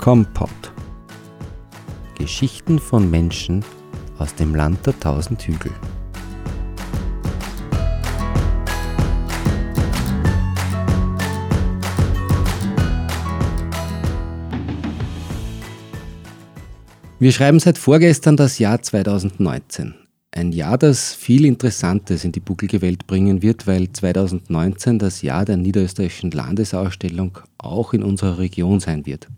Kompott. Geschichten von Menschen aus dem Land der tausend Hügel. Wir schreiben seit vorgestern das Jahr 2019. Ein Jahr, das viel Interessantes in die bucklige Welt bringen wird, weil 2019 das Jahr der Niederösterreichischen Landesausstellung auch in unserer Region sein wird.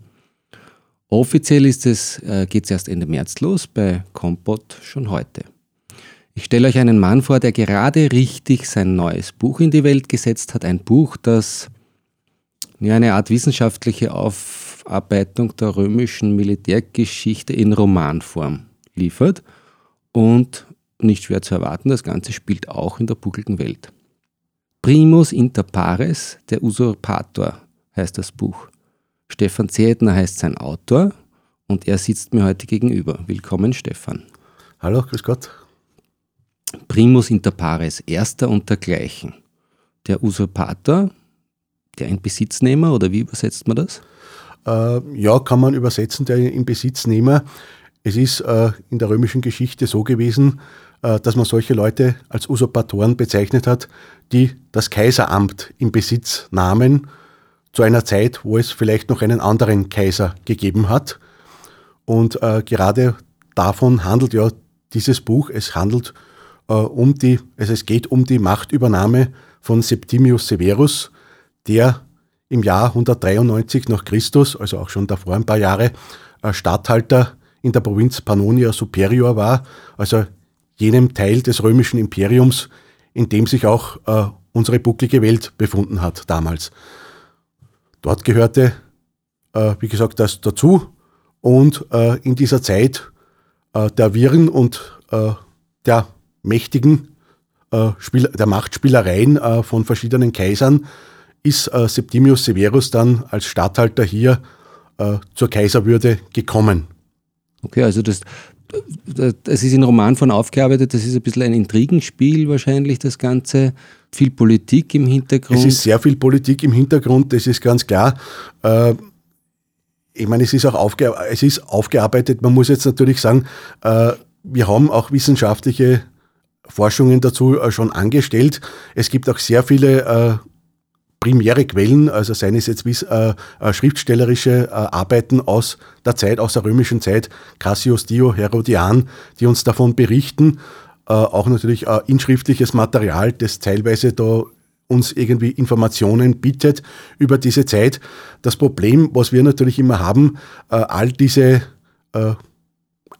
Offiziell ist es, äh, geht erst Ende März los, bei Kompott schon heute. Ich stelle euch einen Mann vor, der gerade richtig sein neues Buch in die Welt gesetzt hat. Ein Buch, das ja, eine Art wissenschaftliche Aufarbeitung der römischen Militärgeschichte in Romanform liefert. Und nicht schwer zu erwarten, das Ganze spielt auch in der buckligen Welt. Primus inter pares, der Usurpator heißt das Buch. Stefan Zedner heißt sein Autor und er sitzt mir heute gegenüber. Willkommen, Stefan. Hallo, grüß Gott. Primus inter pares, erster und dergleichen. Der Usurpator, der Inbesitznehmer oder wie übersetzt man das? Äh, ja, kann man übersetzen, der Inbesitznehmer. Es ist äh, in der römischen Geschichte so gewesen, äh, dass man solche Leute als Usurpatoren bezeichnet hat, die das Kaiseramt im Besitz nahmen zu einer Zeit, wo es vielleicht noch einen anderen Kaiser gegeben hat. Und äh, gerade davon handelt ja dieses Buch. Es handelt äh, um die, also es geht um die Machtübernahme von Septimius Severus, der im Jahr 193 nach Christus, also auch schon davor ein paar Jahre, äh, Statthalter in der Provinz Pannonia Superior war, also jenem Teil des römischen Imperiums, in dem sich auch äh, unsere bucklige Welt befunden hat damals. Dort gehörte, äh, wie gesagt, das dazu. Und äh, in dieser Zeit äh, der Wirren und äh, der mächtigen äh, der Machtspielereien äh, von verschiedenen Kaisern ist Septimius Severus dann als Statthalter hier zur Kaiserwürde gekommen. Okay, also das, das ist in Roman von aufgearbeitet, das ist ein bisschen ein Intrigenspiel wahrscheinlich, das Ganze viel Politik im Hintergrund? Es ist sehr viel Politik im Hintergrund, das ist ganz klar. Äh, ich meine, es ist auch aufge es ist aufgearbeitet. Man muss jetzt natürlich sagen, äh, wir haben auch wissenschaftliche Forschungen dazu äh, schon angestellt. Es gibt auch sehr viele primäre Quellen, also seien es jetzt äh, schriftstellerische äh, Arbeiten aus der Zeit, aus der römischen Zeit, Cassius Dio, Herodian, die uns davon berichten äh, auch natürlich äh, inschriftliches Material, das teilweise da uns irgendwie Informationen bietet über diese Zeit. Das Problem, was wir natürlich immer haben, äh, all diese äh,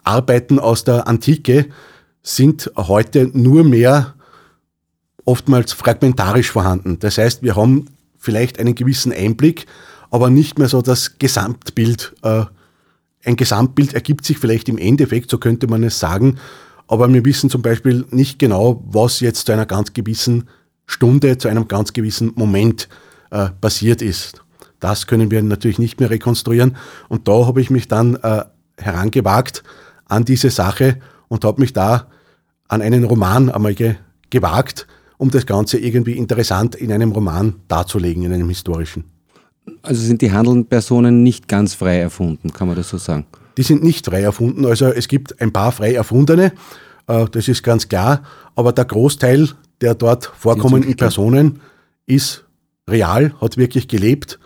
Arbeiten aus der Antike sind heute nur mehr oftmals fragmentarisch vorhanden. Das heißt, wir haben vielleicht einen gewissen Einblick, aber nicht mehr so das Gesamtbild. Äh, ein Gesamtbild ergibt sich vielleicht im Endeffekt, so könnte man es sagen, aber wir wissen zum Beispiel nicht genau, was jetzt zu einer ganz gewissen Stunde, zu einem ganz gewissen Moment äh, passiert ist. Das können wir natürlich nicht mehr rekonstruieren. Und da habe ich mich dann äh, herangewagt an diese Sache und habe mich da an einen Roman einmal ge gewagt, um das Ganze irgendwie interessant in einem Roman darzulegen, in einem historischen. Also sind die handelnden Personen nicht ganz frei erfunden, kann man das so sagen? die sind nicht frei erfunden. Also es gibt ein paar frei erfundene, äh, das ist ganz klar, aber der Großteil der dort vorkommenden Personen ist real, hat wirklich gelebt.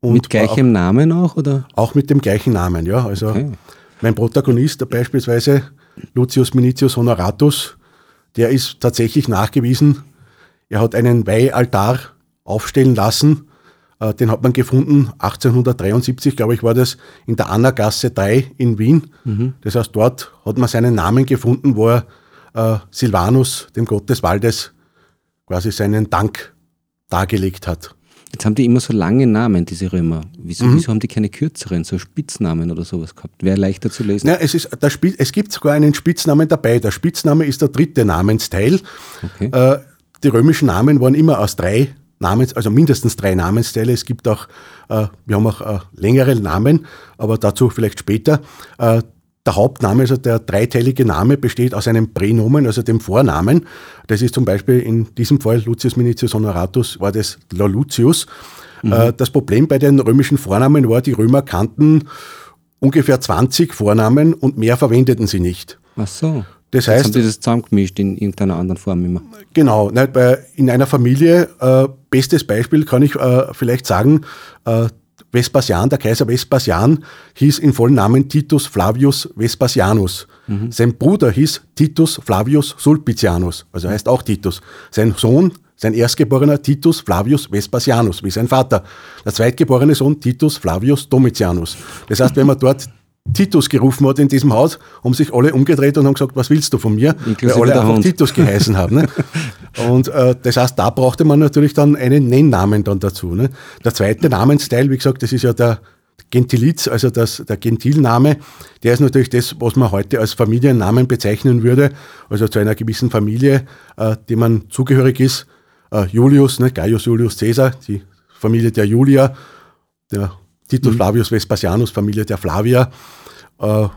Und mit gleichem auch, Namen auch, oder? Auch mit dem gleichen Namen, ja. Also okay. mein Protagonist, beispielsweise Lucius Minitius Honoratus, der ist tatsächlich nachgewiesen. Er hat einen Weihaltar aufstellen lassen äh, den hat man gefunden, 1873, glaube ich, war das, in der Annagasse 3 in Wien. Mhm. Das heißt, dort hat man seinen Namen gefunden, wo er äh, Silvanus, dem Gott des Waldes, quasi seinen Dank dargelegt hat. Jetzt haben die immer so lange Namen, diese Römer. Wieso, mhm. wieso haben die keine kürzeren, so Spitznamen oder sowas gehabt? Wäre leichter zu lesen. Ja, es, ist, der es gibt sogar einen Spitznamen dabei. Der Spitzname ist der dritte Namensteil. Okay. Äh, die römischen Namen waren immer aus drei Namens, also mindestens drei Namensteile. Es gibt auch, äh, wir haben auch äh, längere Namen, aber dazu vielleicht später. Äh, der Hauptname, also der dreiteilige Name, besteht aus einem Pränomen, also dem Vornamen. Das ist zum Beispiel in diesem Fall Lucius Minitius Honoratus, war das Laulutius. Mhm. Äh, das Problem bei den römischen Vornamen war, die Römer kannten ungefähr 20 Vornamen und mehr verwendeten sie nicht. Ach so. Das heißt, haben sie das zusammengemischt in irgendeiner anderen Form immer. Genau, nicht, weil in einer Familie, äh, bestes Beispiel kann ich äh, vielleicht sagen, äh, Vespasian, der Kaiser Vespasian, hieß in vollen Namen Titus Flavius Vespasianus. Mhm. Sein Bruder hieß Titus Flavius Sulpicianus, also heißt auch Titus. Sein Sohn, sein erstgeborener Titus Flavius Vespasianus, wie sein Vater. Der zweitgeborene Sohn Titus Flavius Domitianus. Das heißt, wenn man dort Titus gerufen hat in diesem Haus, haben sich alle umgedreht und haben gesagt, was willst du von mir? Inklusive Weil alle einfach Hund. Titus geheißen haben. Ne? Und äh, das heißt, da brauchte man natürlich dann einen Nennnamen dann dazu. Ne? Der zweite Namensteil, wie gesagt, das ist ja der Gentiliz, also das, der Gentilname, der ist natürlich das, was man heute als Familiennamen bezeichnen würde, also zu einer gewissen Familie, äh, die man zugehörig ist. Äh, Julius, ne? Gaius Julius Caesar, die Familie der Julia, der Titus Flavius Vespasianus, Familie der Flavia. Äh,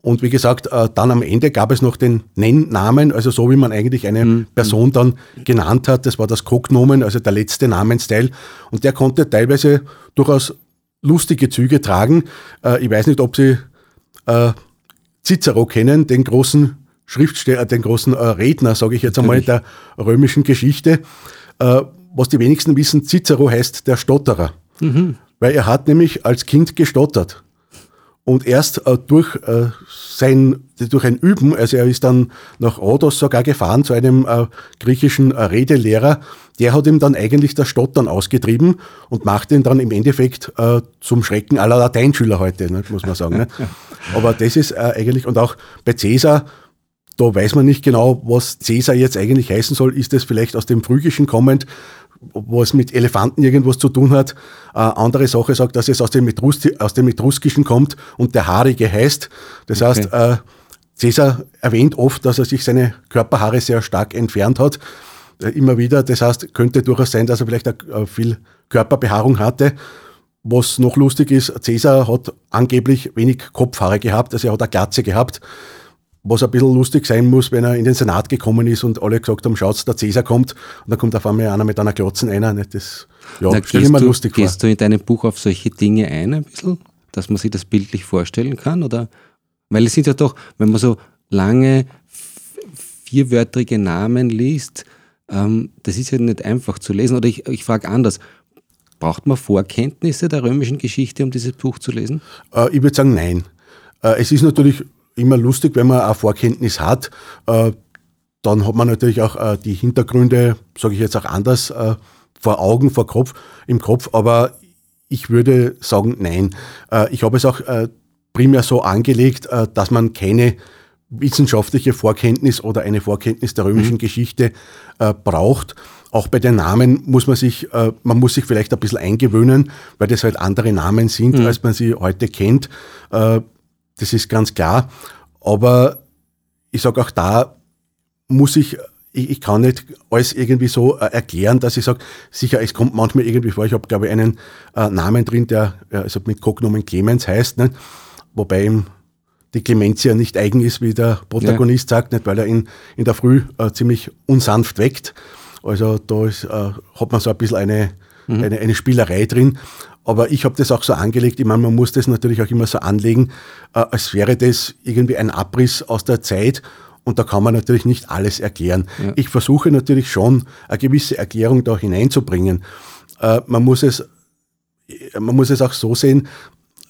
und wie gesagt, äh, dann am Ende gab es noch den Nennnamen, also so wie man eigentlich eine Person dann genannt hat. Das war das Cognomen, also der letzte Namensteil. Und der konnte teilweise durchaus lustige Züge tragen. Äh, Ich weiß nicht, ob Sie Cicero kennen, den großen Schriftsteller, den großen Redner, sage ich jetzt einmal, der römischen Geschichte. Was die wenigsten wissen, Cicero heißt der Stotterer. Weil er hat nämlich als Kind gestottert. Und erst äh, durch, äh, sein, durch ein Üben, also er ist dann nach Rhodos sogar gefahren zu einem äh, griechischen äh, Redelehrer, der hat ihm dann eigentlich das Stottern ausgetrieben und macht ihn dann im Endeffekt äh, zum Schrecken aller Lateinschüler heute, ne, muss man sagen. Ne? Aber das ist äh, eigentlich, und auch bei Cäsar, da weiß man nicht genau, was Cäsar jetzt eigentlich heißen soll. Ist es vielleicht aus dem Phrygischen kommend, wo es mit Elefanten irgendwas zu tun hat? Äh, andere Sache sagt, dass es aus dem, aus dem Etruskischen kommt und der Haarige heißt. Das Okay. heißt, äh, Cäsar erwähnt oft, dass er sich seine Körperhaare sehr stark entfernt hat. Äh, immer wieder. Das heißt, könnte durchaus sein, dass er vielleicht auch, äh, viel Körperbehaarung hatte. Was noch lustig ist, Cäsar hat angeblich wenig Kopfhaare gehabt, also er hat eine Glatze gehabt. Was ein bisschen lustig sein muss, wenn er in den Senat gekommen ist und alle gesagt haben, schaut's, der Cäsar kommt und dann kommt auf einmal einer mit einer Glotzen einer. Ne? Das ja, Na, stell gehst du, lustig vor. gehst du in deinem Buch auf solche Dinge ein, ein bisschen, dass man sich das bildlich vorstellen kann? Oder? Weil es sind ja doch, wenn man so lange vierwörtrige Namen liest, ähm, das ist ja nicht einfach zu lesen. Oder ich, ich frage anders, braucht man Vorkenntnisse der römischen Geschichte, um dieses Buch zu lesen? Äh, ich würde sagen, nein. Äh, es ist natürlich immer lustig, wenn man eine Vorkenntnis hat. Äh, dann hat man natürlich auch äh, die Hintergründe, sage ich jetzt auch anders, äh, vor Augen, vor Kopf, im Kopf. Aber ich würde sagen, nein. Ich habe es auch primär so angelegt, dass man keine wissenschaftliche Vorkenntnis oder eine Vorkenntnis der römischen Geschichte äh, braucht. Auch bei den Namen muss man sich, äh, man muss sich vielleicht ein bisschen eingewöhnen, weil das halt andere Namen sind, als man sie heute kennt. Äh, das ist ganz klar. Aber ich sage auch da, muss ich, ich, ich kann nicht alles irgendwie so äh, erklären, dass ich sage, sicher, es kommt manchmal irgendwie vor, ich habe, glaube ich, einen äh, Namen drin, der äh, also mit Cognomen Clemens heißt, ne? wobei ihm die Clementia nicht eigen ist, wie der Protagonist sagt, nicht, weil er ihn in der Früh äh, ziemlich unsanft weckt. Also da ist, äh, hat man so ein bisschen eine, eine, eine Spielerei drin. Aber ich habe das auch so angelegt, ich meine, man muss das natürlich auch immer so anlegen, äh, als wäre das irgendwie ein Abriss aus der Zeit und da kann man natürlich nicht alles erklären. Ich versuche natürlich schon, eine gewisse Erklärung da hineinzubringen. Äh, man, muss es, man muss es auch so sehen,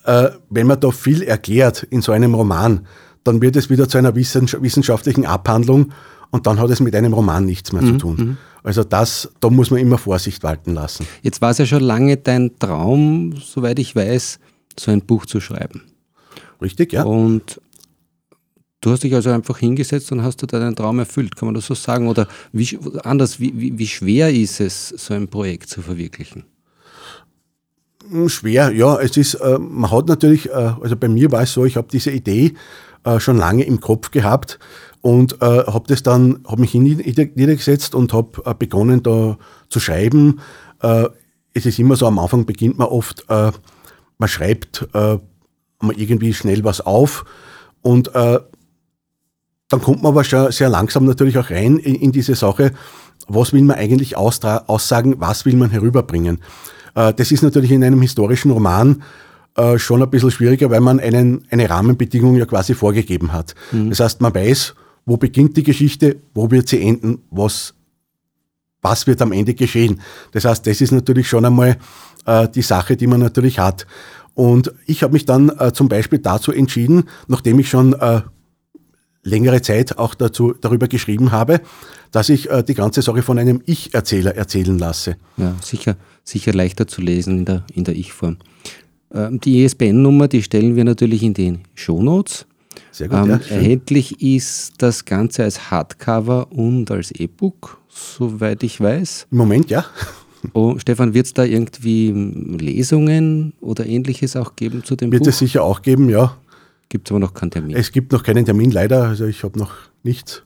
äh, wenn man da viel erklärt in so einem Roman, dann wird es wieder zu einer wissens- wissenschaftlichen Abhandlung und dann hat es mit einem Roman nichts mehr zu tun. Also das, da muss man immer Vorsicht walten lassen. Jetzt war es ja schon lange dein Traum, soweit ich weiß, so ein Buch zu schreiben. Richtig, ja? Und du hast dich also einfach hingesetzt und hast du deinen Traum erfüllt, kann man das so sagen? Oder wie, anders, wie, wie, wie schwer ist es, so ein Projekt zu verwirklichen? Hm, Schwer, ja. Es ist, äh, man hat natürlich, äh, also bei mir war es so, ich habe diese Idee äh, schon lange im Kopf gehabt und äh, habe das dann, habe mich niedergesetzt und habe äh, begonnen da zu schreiben. Äh, es ist immer so, am Anfang beginnt man oft, äh, man schreibt äh, mal irgendwie schnell was auf und äh, dann kommt man aber schon sehr langsam natürlich auch rein in, in diese Sache, was will man eigentlich aussagen, was will man herüberbringen. Äh, das ist natürlich in einem historischen Roman äh, schon ein bisschen schwieriger, weil man einen, eine Rahmenbedingung ja quasi vorgegeben hat. Mhm. Das heißt, man weiß, wo beginnt die Geschichte, wo wird sie enden, was, was wird am Ende geschehen. Das heißt, das ist natürlich schon einmal äh, die Sache, die man natürlich hat. Und ich habe mich dann äh, zum Beispiel dazu entschieden, nachdem ich schon äh, längere Zeit auch dazu, darüber geschrieben habe, dass ich äh, die ganze Sache von einem Ich-Erzähler erzählen lasse. Ja, sicher, sicher leichter zu lesen in der, in der Ich-Form. Ähm, die ISBN-Nummer, die stellen wir natürlich in den Shownotes. Sehr gut, ähm, ja, erhältlich ist das Ganze als Hardcover und als E-Book, soweit ich weiß. Im Moment ja. Oh, Stefan, wird es da irgendwie Lesungen oder ähnliches auch geben zu dem wird Buch? Wird es sicher auch geben, ja. Gibt es aber noch keinen Termin? Es gibt noch keinen Termin, leider. Also ich habe noch nichts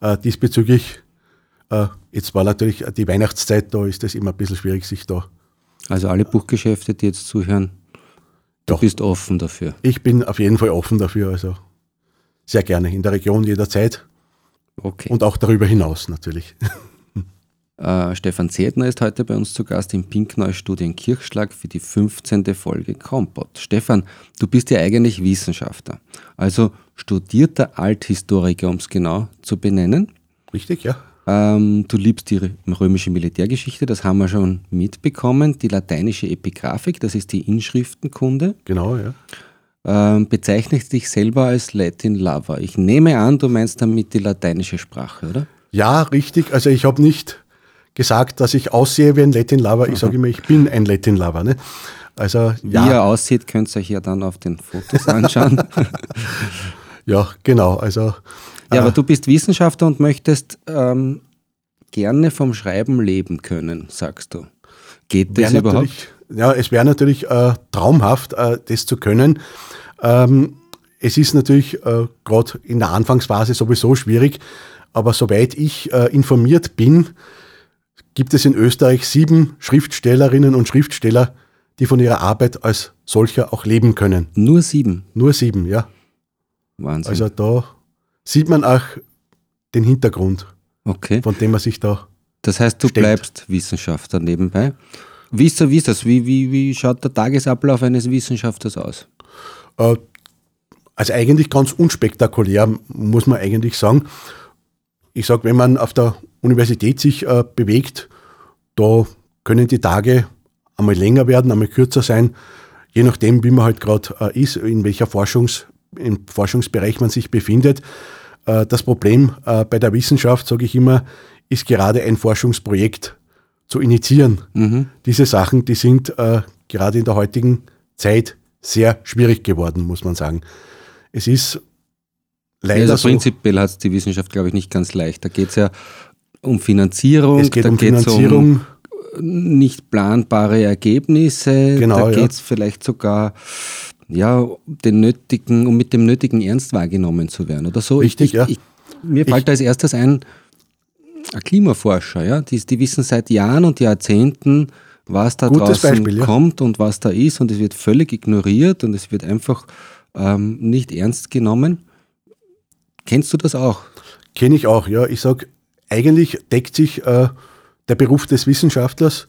äh, diesbezüglich. Äh, jetzt war natürlich die Weihnachtszeit, da ist es immer ein bisschen schwierig, sich da. Also alle Buchgeschäfte, die jetzt zuhören, du bist offen dafür. Ich bin auf jeden Fall offen dafür, also sehr gerne in der Region jederzeit. Okay. Und auch darüber hinaus natürlich. Äh, Stefan Zedner ist heute bei uns zu Gast im Pinkneu-Studio in Kirchschlag für die 15. Folge Kompott. Stefan, du bist ja eigentlich Wissenschaftler, also studierter Althistoriker, um es genau zu benennen. Richtig, ja. Ähm, du liebst die römische Militärgeschichte, das haben wir schon mitbekommen. Die lateinische Epigraphik, das ist die Inschriftenkunde. Genau, ja. Ähm, bezeichnest dich selber als Latin Lover. Ich nehme an, du meinst damit die lateinische Sprache, oder? Ja, richtig. Also ich habe nicht gesagt, dass ich aussehe wie ein Latin Lover. Ich sage immer, ich bin ein Latin Lover. Ne? Also, wie ja. er aussieht, könnt ihr euch ja dann auf den Fotos anschauen. ja, genau. Also, ja, äh, aber du bist Wissenschaftler und möchtest ähm, gerne vom Schreiben leben können, sagst du. Geht das überhaupt? Ja, es wäre natürlich äh, traumhaft, äh, das zu können. Ähm, es ist natürlich äh, gerade in der Anfangsphase sowieso schwierig, aber soweit ich äh, informiert bin, gibt es in Österreich sieben Schriftstellerinnen und Schriftsteller, die von ihrer Arbeit als solcher auch leben können. Nur sieben? Nur sieben, ja. Wahnsinn. Also da sieht man auch den Hintergrund, okay. von dem man sich da. Das heißt, du stellt. bleibst Wissenschaftler nebenbei. Wie ist, wie ist das? Wie, wie, wie schaut der Tagesablauf eines Wissenschaftlers aus? Äh, also eigentlich ganz unspektakulär, muss man eigentlich sagen. Ich sage, wenn man auf der Universität sich äh, bewegt, da können die Tage einmal länger werden, einmal kürzer sein, je nachdem, wie man halt gerade äh, ist, in welcher Forschungs, im Forschungsbereich man sich befindet. Das Problem bei der Wissenschaft, sage ich immer, ist gerade ein Forschungsprojekt zu initiieren. Mhm. Diese Sachen, die sind äh, gerade in der heutigen Zeit sehr schwierig geworden, muss man sagen. Es ist leider also prinzipiell hat es die Wissenschaft, glaube ich, nicht ganz leicht. Da geht es ja um Finanzierung. Es geht da um Finanzierung. Um nicht planbare Ergebnisse. Genau, da geht es ja. vielleicht sogar ja, den nötigen, um mit dem nötigen Ernst wahrgenommen zu werden oder so. Richtig, ich, ja. Ich, mir fällt da als erstes ein Klimaforscher, ja, die, die wissen seit Jahren und Jahrzehnten, was da Gutes draußen Beispiel, ja. kommt und was da ist und es wird völlig ignoriert und es wird einfach ähm, nicht ernst genommen. Kennst du das auch? Kenne ich auch, ja. Ich sage, eigentlich deckt sich äh, der Beruf des Wissenschaftlers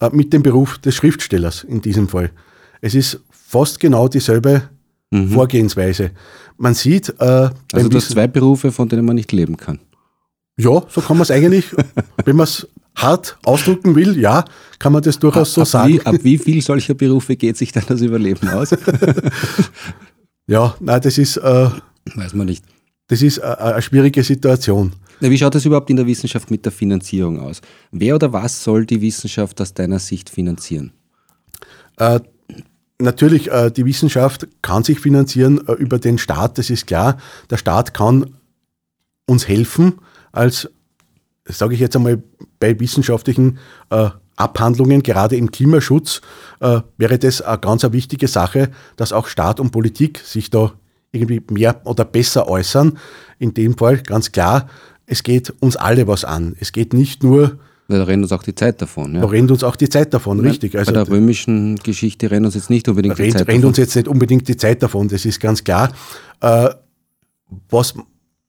äh, mit dem Beruf des Schriftstellers in diesem Fall. Es ist fast genau dieselbe mhm. Vorgehensweise. Man sieht. Äh, also du hast zwei Berufe, von denen man nicht leben kann. Ja, so kann man es eigentlich, wenn man es hart ausdrücken will, ja, kann man das durchaus ab, so ab sagen. Wie, ab wie viel solcher Berufe geht sich dann das Überleben aus? ja, nein, das ist. Äh, Weiß man nicht. Das ist eine schwierige Situation. Wie schaut es überhaupt in der Wissenschaft mit der Finanzierung aus? Wer oder was soll die Wissenschaft aus deiner Sicht finanzieren? Äh, natürlich, äh, die Wissenschaft kann sich finanzieren äh, über den Staat, das ist klar. Der Staat kann uns helfen, als, sage ich jetzt einmal, bei wissenschaftlichen äh, Abhandlungen, gerade im Klimaschutz, äh, wäre das eine ganz eine wichtige Sache, dass auch Staat und Politik sich da irgendwie mehr oder besser äußern. In dem Fall ganz klar, es geht uns alle was an. Es geht nicht nur. Da rennt uns auch die Zeit davon. Ja. Da rennt uns auch die Zeit davon, Nein, richtig. Also, Bei der römischen Geschichte rennt uns jetzt nicht unbedingt rennt, die Zeit rennt davon. uns jetzt nicht unbedingt die Zeit davon, das ist ganz klar. Äh, was,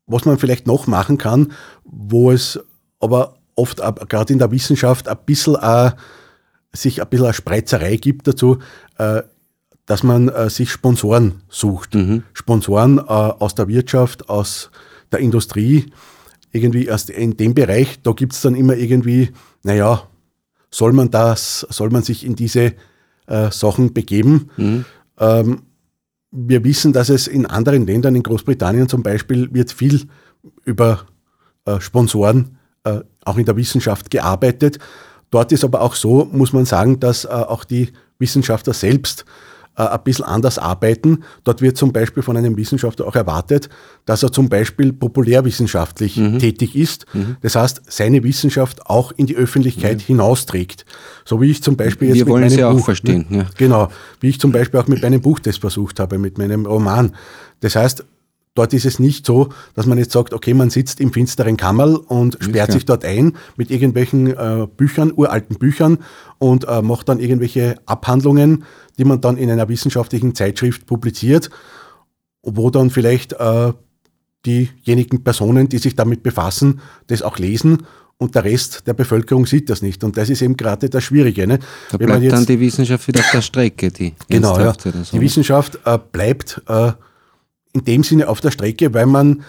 was man vielleicht noch machen kann, wo es aber oft gerade in der Wissenschaft ein bisschen äh, sich ein bisschen eine Spreizerei gibt dazu, äh, dass man äh, sich Sponsoren sucht. Mhm. Sponsoren äh, aus der Wirtschaft, aus der Industrie, irgendwie erst in dem Bereich, da gibt es dann immer irgendwie, naja, soll man das, soll man sich in diese Sachen begeben? Mhm. Ähm, wir wissen, dass es in anderen Ländern, in Großbritannien zum Beispiel, wird viel über äh, Sponsoren äh, auch in der Wissenschaft gearbeitet. Dort ist aber auch so, muss man sagen, dass äh, auch die Wissenschaftler selbst äh, ein bisschen anders arbeiten. Dort wird zum Beispiel von einem Wissenschaftler auch erwartet, dass er zum Beispiel populärwissenschaftlich mhm. tätig ist. Mhm. Das heißt, seine Wissenschaft auch in die Öffentlichkeit mhm. hinausträgt. So wie ich zum Beispiel jetzt Wir mit wollen meinem Sie Buch, auch verstehen. Ne? Ja. Genau, wie ich zum Beispiel auch mit meinem Buch das versucht habe, mit meinem Roman. Das heißt, Dort ist es nicht so, dass man jetzt sagt, okay, man sitzt im finsteren Kammerl und sperrt sich dort ein mit irgendwelchen äh, Büchern, uralten Büchern und äh, macht dann irgendwelche Abhandlungen, die man dann in einer wissenschaftlichen Zeitschrift publiziert, wo dann vielleicht äh, diejenigen Personen, die sich damit befassen, das auch lesen und der Rest der Bevölkerung sieht das nicht. Und das ist eben gerade das Schwierige. Ne? Da bleibt jetzt, dann die Wissenschaft wieder auf der Strecke. Die genau, ja. So, die Wissenschaft äh, bleibt äh, in dem Sinne auf der Strecke, weil man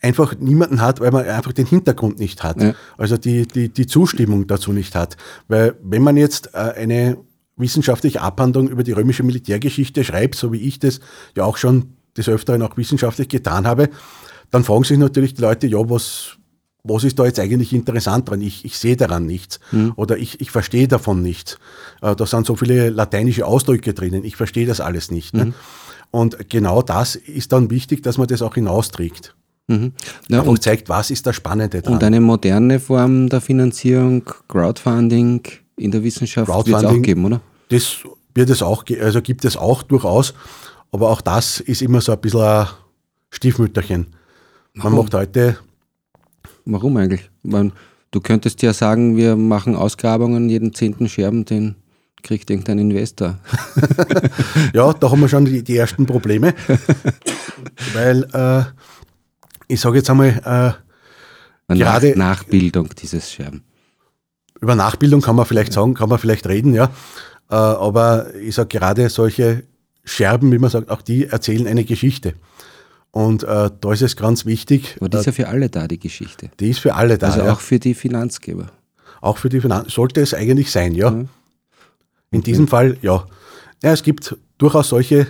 einfach niemanden hat, weil man einfach den Hintergrund nicht hat. Ja. Also die, die, die Zustimmung dazu nicht hat. Weil wenn man jetzt äh, eine wissenschaftliche Abhandlung über die römische Militärgeschichte schreibt, so wie ich das ja auch schon des Öfteren auch wissenschaftlich getan habe, dann fragen sich natürlich die Leute, ja, was, was ist da jetzt eigentlich interessant dran? Ich, ich sehe daran nichts mhm. oder ich, ich verstehe davon nichts. Äh, da sind so viele lateinische Ausdrücke drinnen, ich verstehe das alles nicht. Ne? Mhm. Ne? Und genau das ist dann wichtig, dass man das auch hinausträgt. Mhm. Ja, und, und, zeigt, was ist das Spannende dran. Und eine moderne Form der Finanzierung, Crowdfunding in der Wissenschaft wird es auch geben, oder? Das wird es auch, also gibt es auch durchaus, aber auch das ist immer so ein bisschen ein Stiefmütterchen. Man Warum? macht heute. Warum eigentlich? Man, du könntest ja sagen, wir machen Ausgrabungen, jeden zehnten Scherben, den kriegt irgendein Investor. ja, da haben wir schon die, die ersten Probleme. weil äh, ich sage jetzt einmal, äh, gerade. Nachbildung dieses Scherben. Über Nachbildung kann man vielleicht sagen, kann man vielleicht reden, ja. Äh, aber ich sage gerade solche Scherben, wie man sagt, auch die erzählen eine Geschichte. Und äh, da ist es ganz wichtig. Aber die ist ja für alle da, die Geschichte. Die ist für alle da. Also ja. auch für die Finanzgeber. Auch für die Finanz sollte es eigentlich sein, ja. ja. In diesem mhm. Fall, ja. ja. Es gibt durchaus solche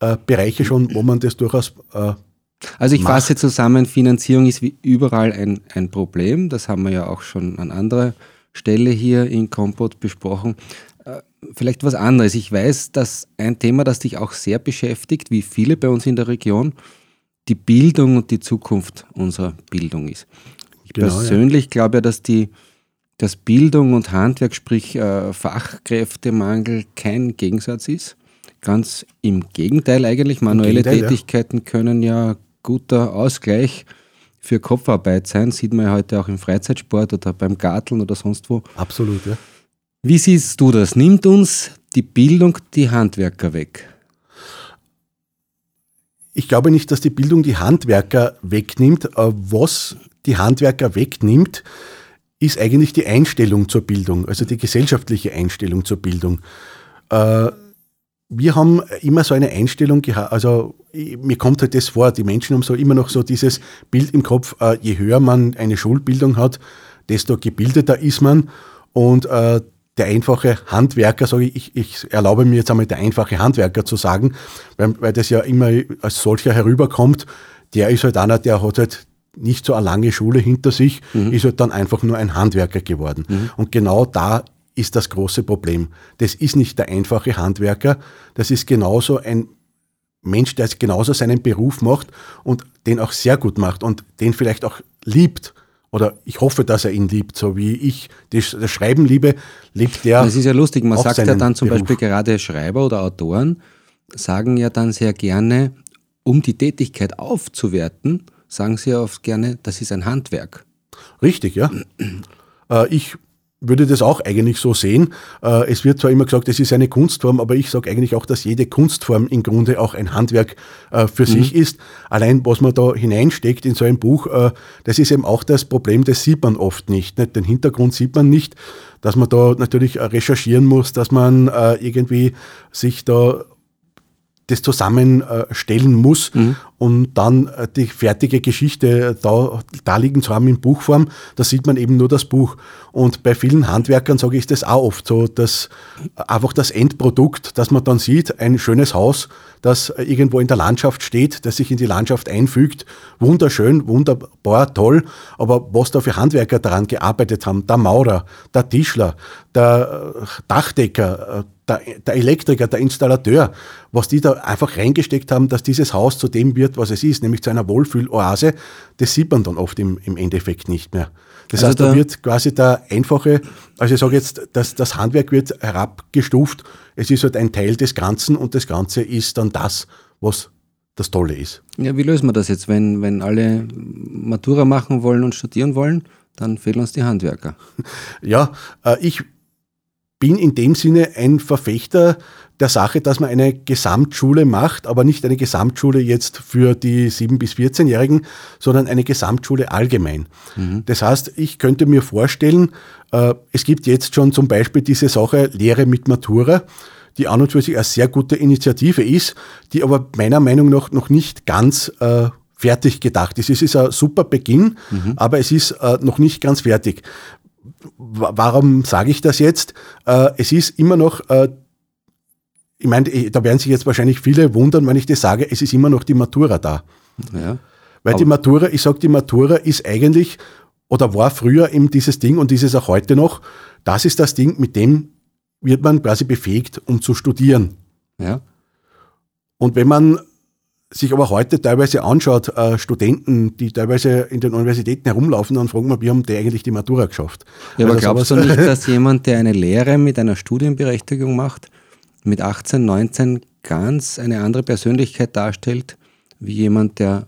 äh, Bereiche schon, wo man das durchaus. Äh, also ich macht. fasse zusammen, Finanzierung ist wie überall ein, ein Problem. Das haben wir ja auch schon an anderer Stelle hier in Kompot besprochen. Äh, vielleicht was anderes. Ich weiß, dass ein Thema, das dich auch sehr beschäftigt, wie viele bei uns in der Region, die Bildung und die Zukunft unserer Bildung ist. Ich genau, persönlich ja. glaube ja, dass die dass Bildung und Handwerk, sprich äh, Fachkräftemangel, kein Gegensatz ist. Ganz im Gegenteil eigentlich. Manuelle Gegenteil, Tätigkeiten ja. können ja guter Ausgleich für Kopfarbeit sein. Sieht man ja heute auch im Freizeitsport oder beim Garteln oder sonst wo. Absolut, ja. Wie siehst du das? Nimmt uns die Bildung die Handwerker weg? Ich glaube nicht, dass die Bildung die Handwerker wegnimmt. Äh, was die Handwerker wegnimmt, ist eigentlich die Einstellung zur Bildung, also die gesellschaftliche Einstellung zur Bildung. Äh, wir haben immer so eine Einstellung gehabt, also mir kommt halt das vor, die Menschen haben so immer noch so dieses Bild im Kopf, äh, je höher man eine Schulbildung hat, desto gebildeter ist man und äh, der einfache Handwerker, sage ich, ich erlaube mir jetzt einmal der einfache Handwerker zu sagen, weil, weil das ja immer als solcher herüberkommt, der ist halt einer, der hat halt nicht so eine lange Schule hinter sich, mhm. ist halt dann einfach nur ein Handwerker geworden. Mhm. Und genau da ist das große Problem. Das ist nicht der einfache Handwerker, das ist genauso ein Mensch, der genauso seinen Beruf macht und den auch sehr gut macht und den vielleicht auch liebt. Oder ich hoffe, dass er ihn liebt, so wie ich das, das Schreiben liebe, liebt der. Das ist ja lustig, man sagt ja dann zum Beruf. Beispiel gerade Schreiber oder Autoren sagen ja dann sehr gerne, um die Tätigkeit aufzuwerten, sagen Sie ja oft gerne, das ist ein Handwerk. Richtig, ja. Äh, ich würde das auch eigentlich so sehen. Äh, es wird zwar immer gesagt, es ist eine Kunstform, aber ich sage eigentlich auch, dass jede Kunstform im Grunde auch ein Handwerk äh, für mhm. sich ist. Allein was man da hineinsteckt in so ein Buch, das ist eben auch das Problem, das sieht man oft nicht. Den Hintergrund sieht man nicht, dass man da natürlich recherchieren muss, dass man irgendwie sich da das zusammenstellen muss mhm. Und dann äh, die fertige Geschichte da, da liegen zu haben in Buchform, da sieht man eben nur das Buch. Und bei vielen Handwerkern sage ich das auch oft so, dass einfach das Endprodukt, das man dann sieht, ein schönes Haus, das irgendwo in der Landschaft steht, das sich in die Landschaft einfügt, wunderschön, wunderbar, toll, aber was da für Handwerker daran gearbeitet haben, der Maurer, der Tischler, der Dachdecker, der Elektriker, der Installateur, was die da einfach reingesteckt haben, dass dieses Haus zu dem wird, was es ist, nämlich zu einer Wohlfühloase, das sieht man dann oft im, im Endeffekt nicht mehr. Das also heißt, da, wird quasi der einfache, also ich sage jetzt, dass das Handwerk wird herabgestuft, es ist halt ein Teil des Ganzen und das Ganze ist dann das, was das Tolle ist. Ja, wie lösen wir das jetzt, wenn, wenn alle Matura machen wollen und studieren wollen? Dann fehlen uns die Handwerker. Ja, äh, ich bin in dem Sinne ein Verfechter der Sache, dass man eine Gesamtschule macht, aber nicht eine Gesamtschule jetzt für die 7- bis 14-Jährigen, sondern eine Gesamtschule allgemein. Mhm. Das heißt, ich könnte mir vorstellen, äh, es gibt jetzt schon zum Beispiel diese Sache Lehre mit Matura, die an und für sich eine sehr gute Initiative ist, die aber meiner Meinung nach noch nicht ganz äh, fertig gedacht ist. Es ist ein super Beginn, mhm. aber es ist äh, noch nicht ganz fertig warum sage ich das jetzt? Es ist immer noch, ich meine, da werden sich jetzt wahrscheinlich viele wundern, wenn ich das sage, es ist immer noch die Matura da. Ja, Weil die Matura, ich sage, die Matura ist eigentlich oder war früher eben dieses Ding und ist es auch heute noch, das ist das Ding, mit dem wird man quasi befähigt, um zu studieren. Ja. Und wenn man sich aber heute teilweise anschaut, äh, Studenten, die teilweise in den Universitäten herumlaufen, dann fragen wir, wie haben die eigentlich die Matura geschafft? Ja, aber also glaubst du nicht, dass jemand, der eine Lehre mit einer Studienberechtigung macht, mit 18, 19 ganz eine andere Persönlichkeit darstellt, wie jemand, der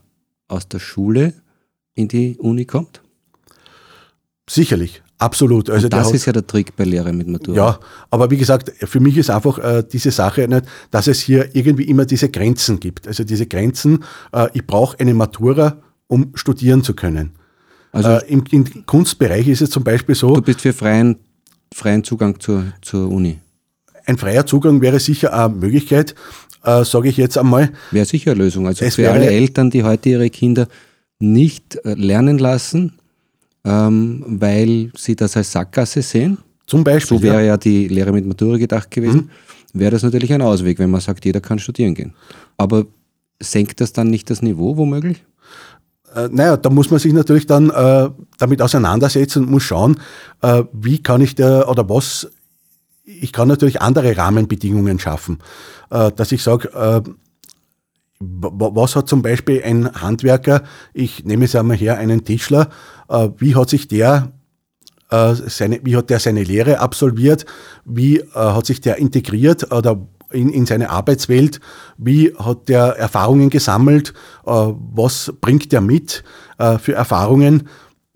aus der Schule in die Uni kommt? Sicherlich. Absolut. Also das ist ja der Trick bei Lehre mit Matura. Ja, aber wie gesagt, für mich ist einfach äh, diese Sache nicht, dass es hier irgendwie immer diese Grenzen gibt. Also diese Grenzen, äh, ich brauche eine Matura, um studieren zu können. Also äh, im, im, Kunstbereich ist es zum Beispiel so. Du bist für freien, freien Zugang zur, zur Uni. Ein freier Zugang wäre sicher eine Möglichkeit, äh, sage ich jetzt einmal. Wäre sicher eine Lösung. Also es für alle Eltern, die heute ihre Kinder nicht äh, lernen lassen, ähm, weil sie das als Sackgasse sehen. Zum Beispiel. So wäre ja. ja die Lehre mit Matura gedacht gewesen. Mhm. Wäre das natürlich ein Ausweg, wenn man sagt, jeder kann studieren gehen. Aber senkt das dann nicht das Niveau womöglich? Äh, naja, da muss man sich natürlich dann äh, damit auseinandersetzen und muss schauen, äh, wie kann ich da oder was, ich kann natürlich andere Rahmenbedingungen schaffen, äh, dass ich sage, äh, was hat zum Beispiel ein Handwerker, ich nehme es einmal her, einen Tischler, äh, wie hat sich der seine, wie hat der seine Lehre absolviert, wie hat sich der integriert oder in, in seine Arbeitswelt, wie hat der Erfahrungen gesammelt, was bringt der mit für Erfahrungen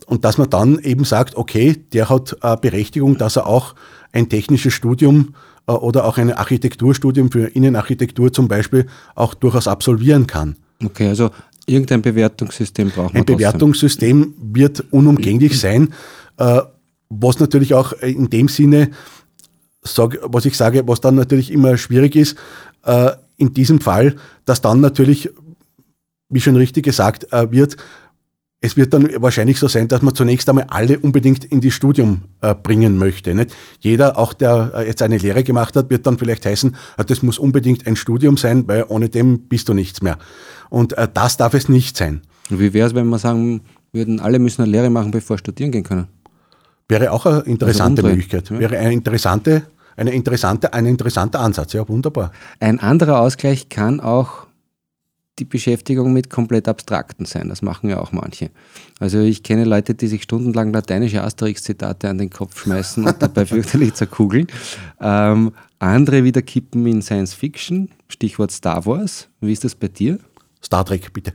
und dass man dann eben sagt, okay, der hat Berechtigung, dass er auch ein technisches Studium oder auch ein Architekturstudium für Innenarchitektur zum Beispiel auch durchaus absolvieren kann. Okay, also Irgendein Bewertungssystem braucht man. Ein Bewertungssystem wird unumgänglich sein, äh, was natürlich auch in dem Sinne, was ich sage, was dann natürlich immer schwierig ist, äh, in diesem Fall, dass dann natürlich, wie schon richtig gesagt äh, wird, es wird dann wahrscheinlich so sein, dass man zunächst einmal alle unbedingt in die Studium äh, bringen möchte. Nicht? Jeder, auch der äh, jetzt eine Lehre gemacht hat, wird dann vielleicht heißen, äh, das muss unbedingt ein Studium sein, weil ohne dem bist du nichts mehr. Und äh, das darf es nicht sein. Wie wäre es, wenn wir sagen würden, alle müssen eine Lehre machen, bevor studieren gehen können? Wäre auch eine interessante also Möglichkeit. Ja. Wäre eine interessante, eine interessante, ein interessanter Ansatz. Ja, wunderbar. Ein anderer Ausgleich kann auch die Beschäftigung mit komplett Abstrakten sein. Das machen ja auch manche. Also ich kenne Leute, die sich stundenlang lateinische Asterix-Zitate an den Kopf schmeißen und dabei fürchterlich zerkugeln. Ähm, andere wieder kippen in Science Fiction, Stichwort Star Wars. Wie ist das bei dir? Star Trek, bitte.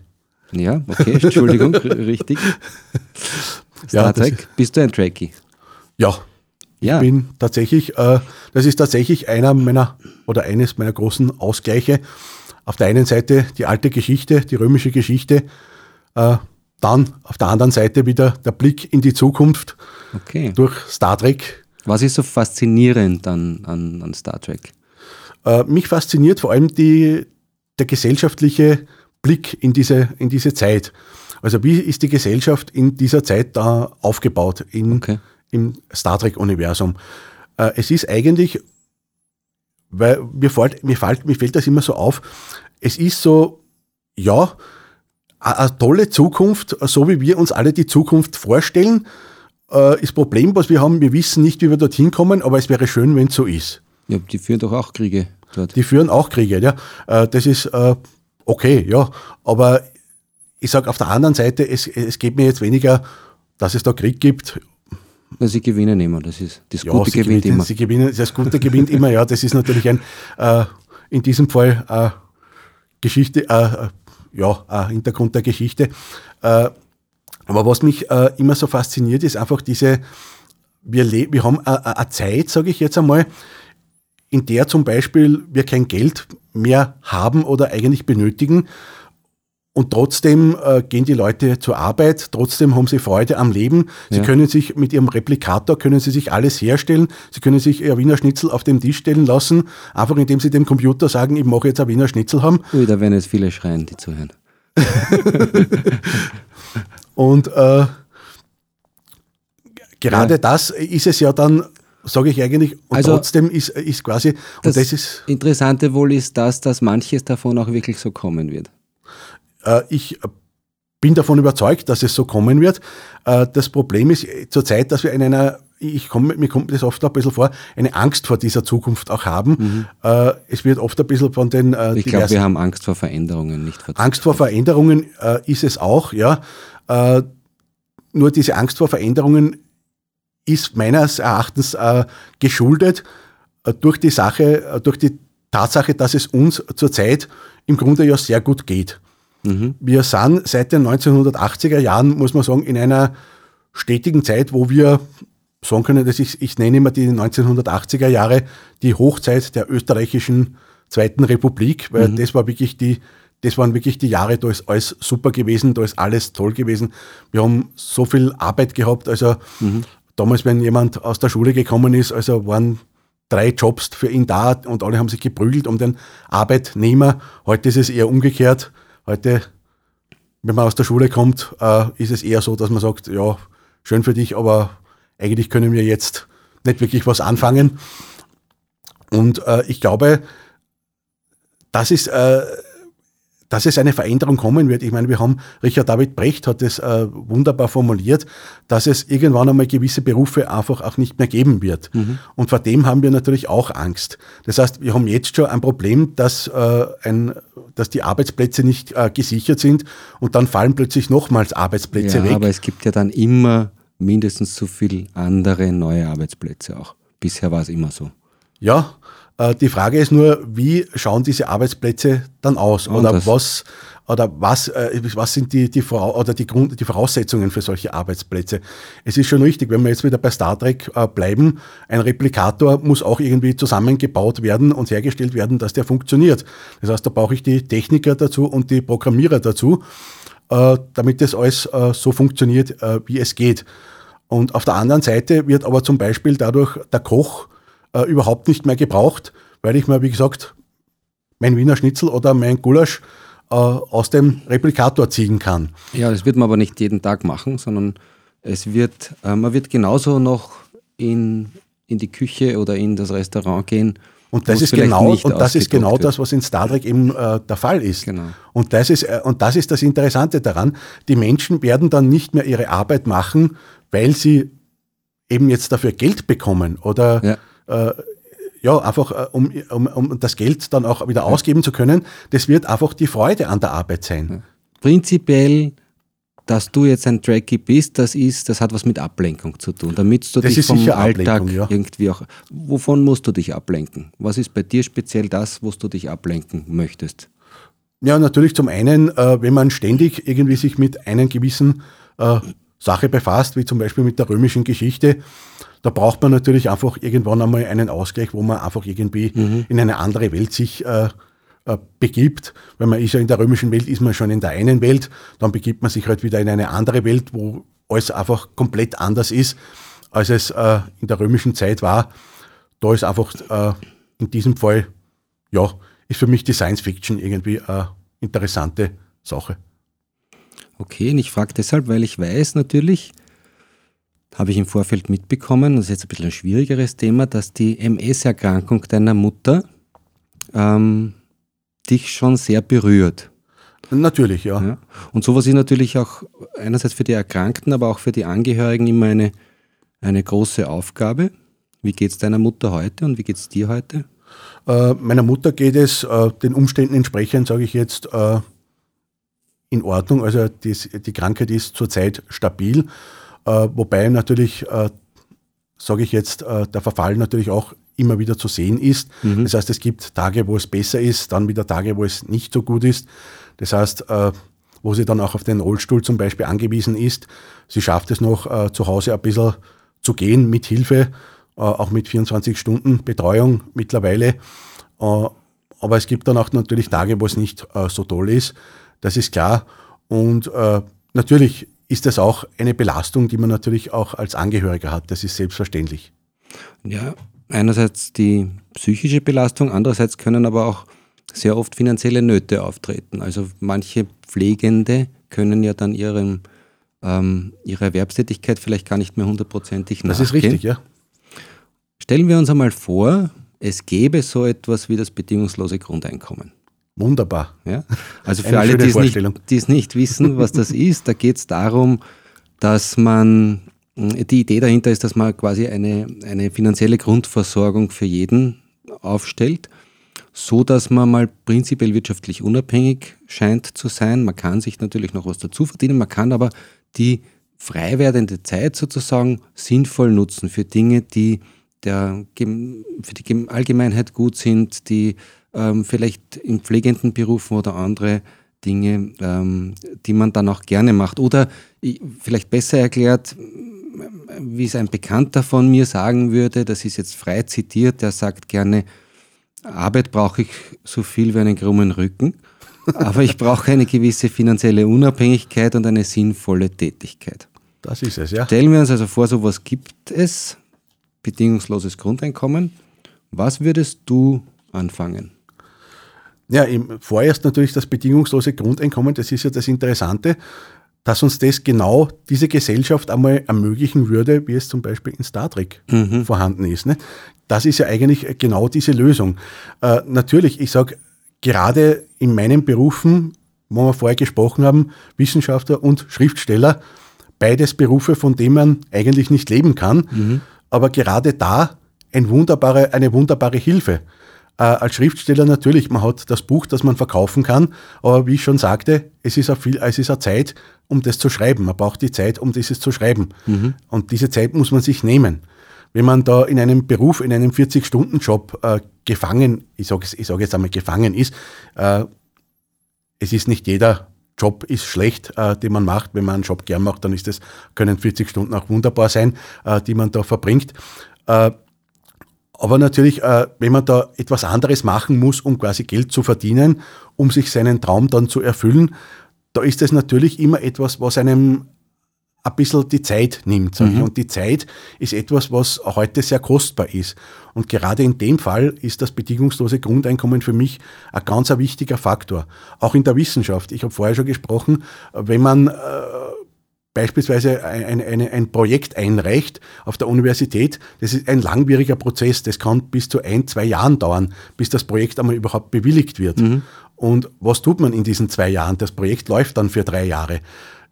Ja, okay, Entschuldigung, richtig. Star ja, Trek, bist du ein Trekkie? Ja. Ja. Ich bin tatsächlich, äh, das ist tatsächlich einer meiner oder eines meiner großen Ausgleiche. Auf der einen Seite die alte Geschichte, die römische Geschichte, äh, dann auf der anderen Seite wieder der Blick in die Zukunft okay. durch Star Trek. Was ist so faszinierend an, an, an Star Trek? Äh, mich fasziniert vor allem die, der gesellschaftliche Blick in diese, in diese Zeit. Also wie ist die Gesellschaft in dieser Zeit da aufgebaut in, okay. im Star Trek-Universum? Äh, es ist eigentlich, weil mir fällt, mir, fällt, mir fällt das immer so auf, es ist so, ja, eine tolle Zukunft, so wie wir uns alle die Zukunft vorstellen. Äh, das Problem, was wir haben, wir wissen nicht, wie wir dorthin kommen, aber es wäre schön, wenn es so ist. Ja, die führen doch auch Kriege dort. Die führen auch Kriege, ja. Äh, das ist äh, okay, ja. Aber ich sage auf der anderen Seite, es, es geht mir jetzt weniger, dass es da Krieg gibt. Na, sie gewinnen immer, das ist das ja, Gute gewinnt gewinnen, immer. Sie gewinnen, das Gute gewinnt immer, ja. Das ist natürlich ein äh, in diesem Fall äh, Geschichte, äh, ja, ein Hintergrund der Geschichte. Äh, aber was mich äh, immer so fasziniert, ist einfach diese, wir, wir haben eine Zeit, sage ich jetzt einmal, in der zum Beispiel wir kein Geld mehr haben oder eigentlich benötigen. Und trotzdem äh, gehen die Leute zur Arbeit, trotzdem haben sie Freude am Leben. Sie ja. können sich mit ihrem Replikator, können sie sich alles herstellen. Sie können sich ihr Wiener Schnitzel auf dem Tisch stellen lassen, einfach indem sie dem Computer sagen, ich mache jetzt ein Wiener Schnitzel haben. Ui, da werden jetzt viele schreien, die zuhören. und äh, gerade ja. das ist es ja dann sage ich eigentlich. Und also, trotzdem ist, ist quasi. das, das ist, Interessante wohl ist das, dass manches davon auch wirklich so kommen wird. Äh, ich bin davon überzeugt, dass es so kommen wird. Äh, das Problem ist zurzeit, dass wir in einer, ich komme, mir kommt das oft ein bisschen vor, eine Angst vor dieser Zukunft auch haben. Mhm. Äh, es wird oft ein bisschen von den. Ich glaube, wir haben Angst vor Veränderungen, nicht vor Angst vor Veränderungen ist es auch, ja. Nur diese Angst vor Veränderungen ist meines Erachtens geschuldet durch die Sache, durch die Tatsache, dass es uns zurzeit im Grunde ja sehr gut geht. Mhm. Wir sind seit den 1980er Jahren, muss man sagen, in einer stetigen Zeit, wo wir sagen können, dass ich, ich nenne immer die 1980er Jahre die Hochzeit der österreichischen Zweiten Republik, weil mhm. das war wirklich die, das waren wirklich die Jahre, da ist alles super gewesen, da ist alles toll gewesen. Wir haben so viel Arbeit gehabt, also mhm. damals, wenn jemand aus der Schule gekommen ist, also waren drei Jobs für ihn da und alle haben sich geprügelt um den Arbeitnehmer. Heute ist es eher umgekehrt. Heute, wenn man aus der Schule kommt, äh, ist es eher so, dass man sagt, ja, schön für dich, aber eigentlich können wir jetzt nicht wirklich was anfangen. Und äh, ich glaube, das ist äh, dass es eine Veränderung kommen wird. Ich meine, wir haben, Richard David Brecht hat es äh, wunderbar formuliert, dass es irgendwann einmal gewisse Berufe einfach auch nicht mehr geben wird. Mhm. Und vor dem haben wir natürlich auch Angst. Das heißt, wir haben jetzt schon ein Problem, dass, äh, ein, dass die Arbeitsplätze nicht äh, gesichert sind und dann fallen plötzlich nochmals Arbeitsplätze ja, weg. Aber es gibt ja dann immer mindestens so viele andere neue Arbeitsplätze auch. Bisher war es immer so. Ja, die Frage ist nur, wie schauen diese Arbeitsplätze dann aus? Oh, oder was, oder was, äh, was sind die, die, oder die, Grund, die Voraussetzungen für solche Arbeitsplätze? Es ist schon richtig, wenn wir jetzt wieder bei Star Trek äh, bleiben, ein Replikator muss auch irgendwie zusammengebaut werden und hergestellt werden, dass der funktioniert. Das heißt, da brauche ich die Techniker dazu und die Programmierer dazu, damit das alles so funktioniert, wie es geht. Und auf der anderen Seite wird aber zum Beispiel dadurch der Koch äh, überhaupt nicht mehr gebraucht, weil ich mir, wie gesagt, mein Wiener Schnitzel oder mein Gulasch äh, aus dem Replikator ziehen kann. Ja, das wird man aber nicht jeden Tag machen, sondern es wird, äh, man wird genauso noch in, in die Küche oder in das Restaurant gehen. Und das ist genau, und das ist genau das, was in Star Trek eben äh, der Fall ist. Genau. Und das ist, äh, und das ist das Interessante daran. Die Menschen werden dann nicht mehr ihre Arbeit machen, weil sie eben jetzt dafür Geld bekommen oder ja äh, ja, einfach äh, um, um, um das Geld dann auch wieder ausgeben zu können, das wird einfach die Freude an der Arbeit sein. Prinzipiell, dass du jetzt ein Tracky bist, das ist, das hat was mit Ablenkung zu tun. Damit du das dich vom Alltag ja. irgendwie auch. Wovon musst du dich ablenken? Was ist bei dir speziell das, wo du dich ablenken möchtest? Ja, natürlich zum einen, äh, wenn man ständig irgendwie sich mit einem gewissen äh, Sache befasst, wie zum Beispiel mit der römischen Geschichte, da braucht man natürlich einfach irgendwann einmal einen Ausgleich, wo man einfach irgendwie mhm. in eine andere Welt sich äh, äh, begibt. Weil man ist ja in der römischen Welt, ist man schon in der einen Welt, dann begibt man sich halt wieder in eine andere Welt, wo alles einfach komplett anders ist, als es äh, in der römischen Zeit war. Da ist einfach äh, in diesem Fall, ja, ist für mich die Science Fiction irgendwie eine interessante Sache. Okay, und ich frage deshalb, weil ich weiß natürlich, habe ich im Vorfeld mitbekommen, das ist jetzt ein bisschen ein schwierigeres Thema, dass die MS-Erkrankung deiner Mutter ähm, dich schon sehr berührt. Natürlich, ja. ja. Und sowas ist natürlich auch einerseits für die Erkrankten, aber auch für die Angehörigen immer eine, eine große Aufgabe. Wie geht es deiner Mutter heute und wie geht es dir heute? Äh, meiner Mutter geht es äh, den Umständen entsprechend, sage ich jetzt, äh, in Ordnung. Also die, die Krankheit ist zurzeit stabil. Äh, wobei natürlich, äh, sage ich jetzt, äh, der Verfall natürlich auch immer wieder zu sehen ist. Mhm. Das heißt, es gibt Tage, wo es besser ist, dann wieder Tage, wo es nicht so gut ist. Das heißt, wo sie dann auch auf den Rollstuhl zum Beispiel angewiesen ist. Sie schafft es noch zu Hause ein bisschen zu gehen mit Hilfe, auch mit 24 Stunden Betreuung mittlerweile. aber es gibt dann auch natürlich Tage, wo es nicht so toll ist. Das ist klar. Und natürlich ist das auch eine Belastung, die man natürlich auch als Angehöriger hat. Das ist selbstverständlich. Ja, einerseits die psychische Belastung, andererseits können aber auch sehr oft finanzielle Nöte auftreten. Also manche Pflegende können ja dann ihrem, ähm, ihre Erwerbstätigkeit vielleicht gar nicht mehr hundertprozentig nachgehen. Das ist richtig, ja. Stellen wir uns einmal vor, es gäbe so etwas wie das bedingungslose Grundeinkommen. Wunderbar. Ja? Also für alle, die es, nicht, die es nicht wissen, was das ist, da geht es darum, dass man, die Idee dahinter ist, dass man quasi eine, eine finanzielle Grundversorgung für jeden aufstellt, so dass man mal prinzipiell wirtschaftlich unabhängig scheint zu sein. Man kann sich natürlich noch was dazu verdienen, man kann aber die frei werdende Zeit sozusagen sinnvoll nutzen für Dinge, die der, für die Allgemeinheit gut sind, die ähm, vielleicht in pflegenden Berufen oder andere Dinge, ähm, die man dann auch gerne macht. Oder vielleicht besser erklärt, wie es ein Bekannter von mir sagen würde, das ist jetzt frei zitiert, der sagt gerne, Arbeit brauche ich so viel wie einen krummen Rücken, aber ich brauche eine gewisse finanzielle Unabhängigkeit und eine sinnvolle Tätigkeit. Das ist es, ja. Stellen wir uns also vor, sowas gibt es, bedingungsloses Grundeinkommen. Was würdest du anfangen? Ja, vorerst natürlich das bedingungslose Grundeinkommen, das ist ja das Interessante, dass uns das genau diese Gesellschaft einmal ermöglichen würde, wie es zum Beispiel in Star Trek mhm. vorhanden ist. Ne? Das ist ja eigentlich genau diese Lösung. Äh, natürlich, ich sage, gerade in meinen Berufen, wo wir vorher gesprochen haben, Wissenschaftler und Schriftsteller, beides Berufe, von denen man eigentlich nicht leben kann, mhm. aber gerade da ein wunderbare, eine wunderbare Hilfe. Äh, als Schriftsteller natürlich, man hat das Buch, das man verkaufen kann, aber wie ich schon sagte, es ist, viel, es ist eine Zeit, um das zu schreiben. Man braucht die Zeit, um dieses zu schreiben. Mhm. Und diese Zeit muss man sich nehmen. Wenn man da in einem Beruf, in einem 40-Stunden-Job äh, gefangen, ich sage ich sag jetzt einmal gefangen ist, äh, es ist nicht jeder Job ist schlecht, äh, den man macht. Wenn man einen Job gern macht, dann ist das, können 40 Stunden auch wunderbar sein, äh, die man da verbringt. Äh, aber natürlich, äh, wenn man da etwas anderes machen muss, um quasi Geld zu verdienen, um sich seinen Traum dann zu erfüllen, da ist das natürlich immer etwas, was einem ein bisschen die Zeit nimmt. Mhm. Und die Zeit ist etwas, was heute sehr kostbar ist. Und gerade in dem Fall ist das bedingungslose Grundeinkommen für mich ein ganz wichtiger Faktor. Auch in der Wissenschaft. Ich habe vorher schon gesprochen, wenn man äh, beispielsweise ein, ein, ein Projekt einreicht auf der Universität, das ist ein langwieriger Prozess, das kann bis zu ein, zwei Jahren dauern, bis das Projekt einmal überhaupt bewilligt wird. Mhm. Und was tut man in diesen zwei Jahren? Das Projekt läuft dann für drei Jahre.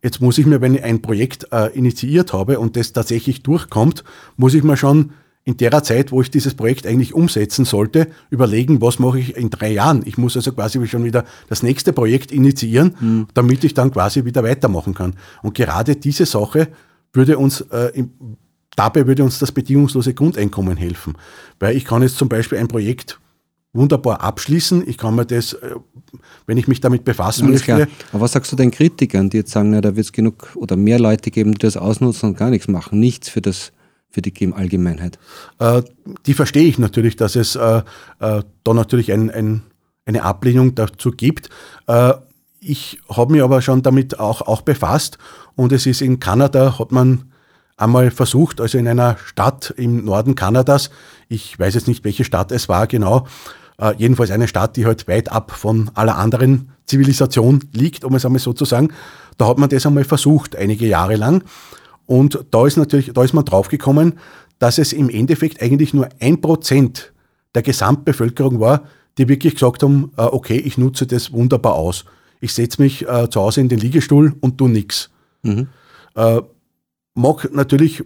Jetzt muss ich mir, wenn ich ein Projekt äh, initiiert habe und das tatsächlich durchkommt, muss ich mir schon in der Zeit, wo ich dieses Projekt eigentlich umsetzen sollte, überlegen, was mache ich in drei Jahren. Ich muss also quasi schon wieder das nächste Projekt initiieren, mhm. damit ich dann quasi wieder weitermachen kann. Und gerade diese Sache würde uns äh, im, dabei würde uns das bedingungslose Grundeinkommen helfen. Weil ich kann jetzt zum Beispiel ein Projekt wunderbar abschließen. Ich kann mir das, äh, wenn ich mich damit befassen Alles möchte. Klar. Aber was sagst du den Kritikern, die jetzt sagen, na, da wird es genug oder mehr Leute geben, die das ausnutzen und gar nichts machen, nichts für das für die Allgemeinheit? Äh, die verstehe ich natürlich, dass es äh, äh, da natürlich ein, ein, eine Ablehnung dazu gibt. Äh, ich habe mich aber schon damit auch, auch befasst und es ist in Kanada, hat man einmal versucht, also in einer Stadt im Norden Kanadas, ich weiß jetzt nicht, welche Stadt es war genau, äh, jedenfalls eine Stadt, die halt weit ab von aller anderen Zivilisation liegt, um es einmal so zu sagen. Da hat man das einmal versucht, einige Jahre lang. Und da ist natürlich, da ist man draufgekommen, dass es im Endeffekt eigentlich nur ein Prozent der Gesamtbevölkerung war, die wirklich gesagt haben, äh, okay, ich nutze das wunderbar aus. Ich setze mich äh, zu Hause in den Liegestuhl und tu nichts. Mhm. Äh, mag natürlich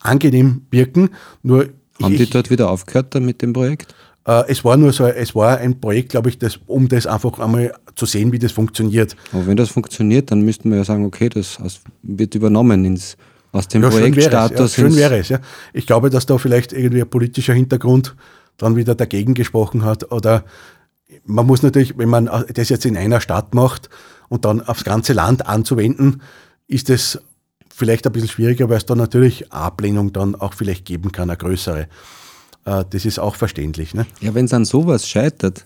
angenehm wirken, nur haben ich, die dort wieder aufgehört dann mit dem Projekt? Äh, es war nur so, es war ein Projekt, glaube ich, das, um das einfach einmal zu sehen, wie das funktioniert. Aber wenn das funktioniert, dann müssten wir ja sagen, okay, das wird übernommen ins, aus dem ja, Projektstatus. Schön, wäre, ja, schön wäre es, ja. Ich glaube, dass da vielleicht irgendwie ein politischer Hintergrund dann wieder dagegen gesprochen hat. Oder man muss natürlich, wenn man das jetzt in einer Stadt macht und dann aufs ganze Land anzuwenden, ist es vielleicht ein bisschen schwieriger, weil es da natürlich Ablehnung dann auch vielleicht geben kann, eine größere. Äh, das ist auch verständlich. Ne? Ja, wenn es an sowas scheitert,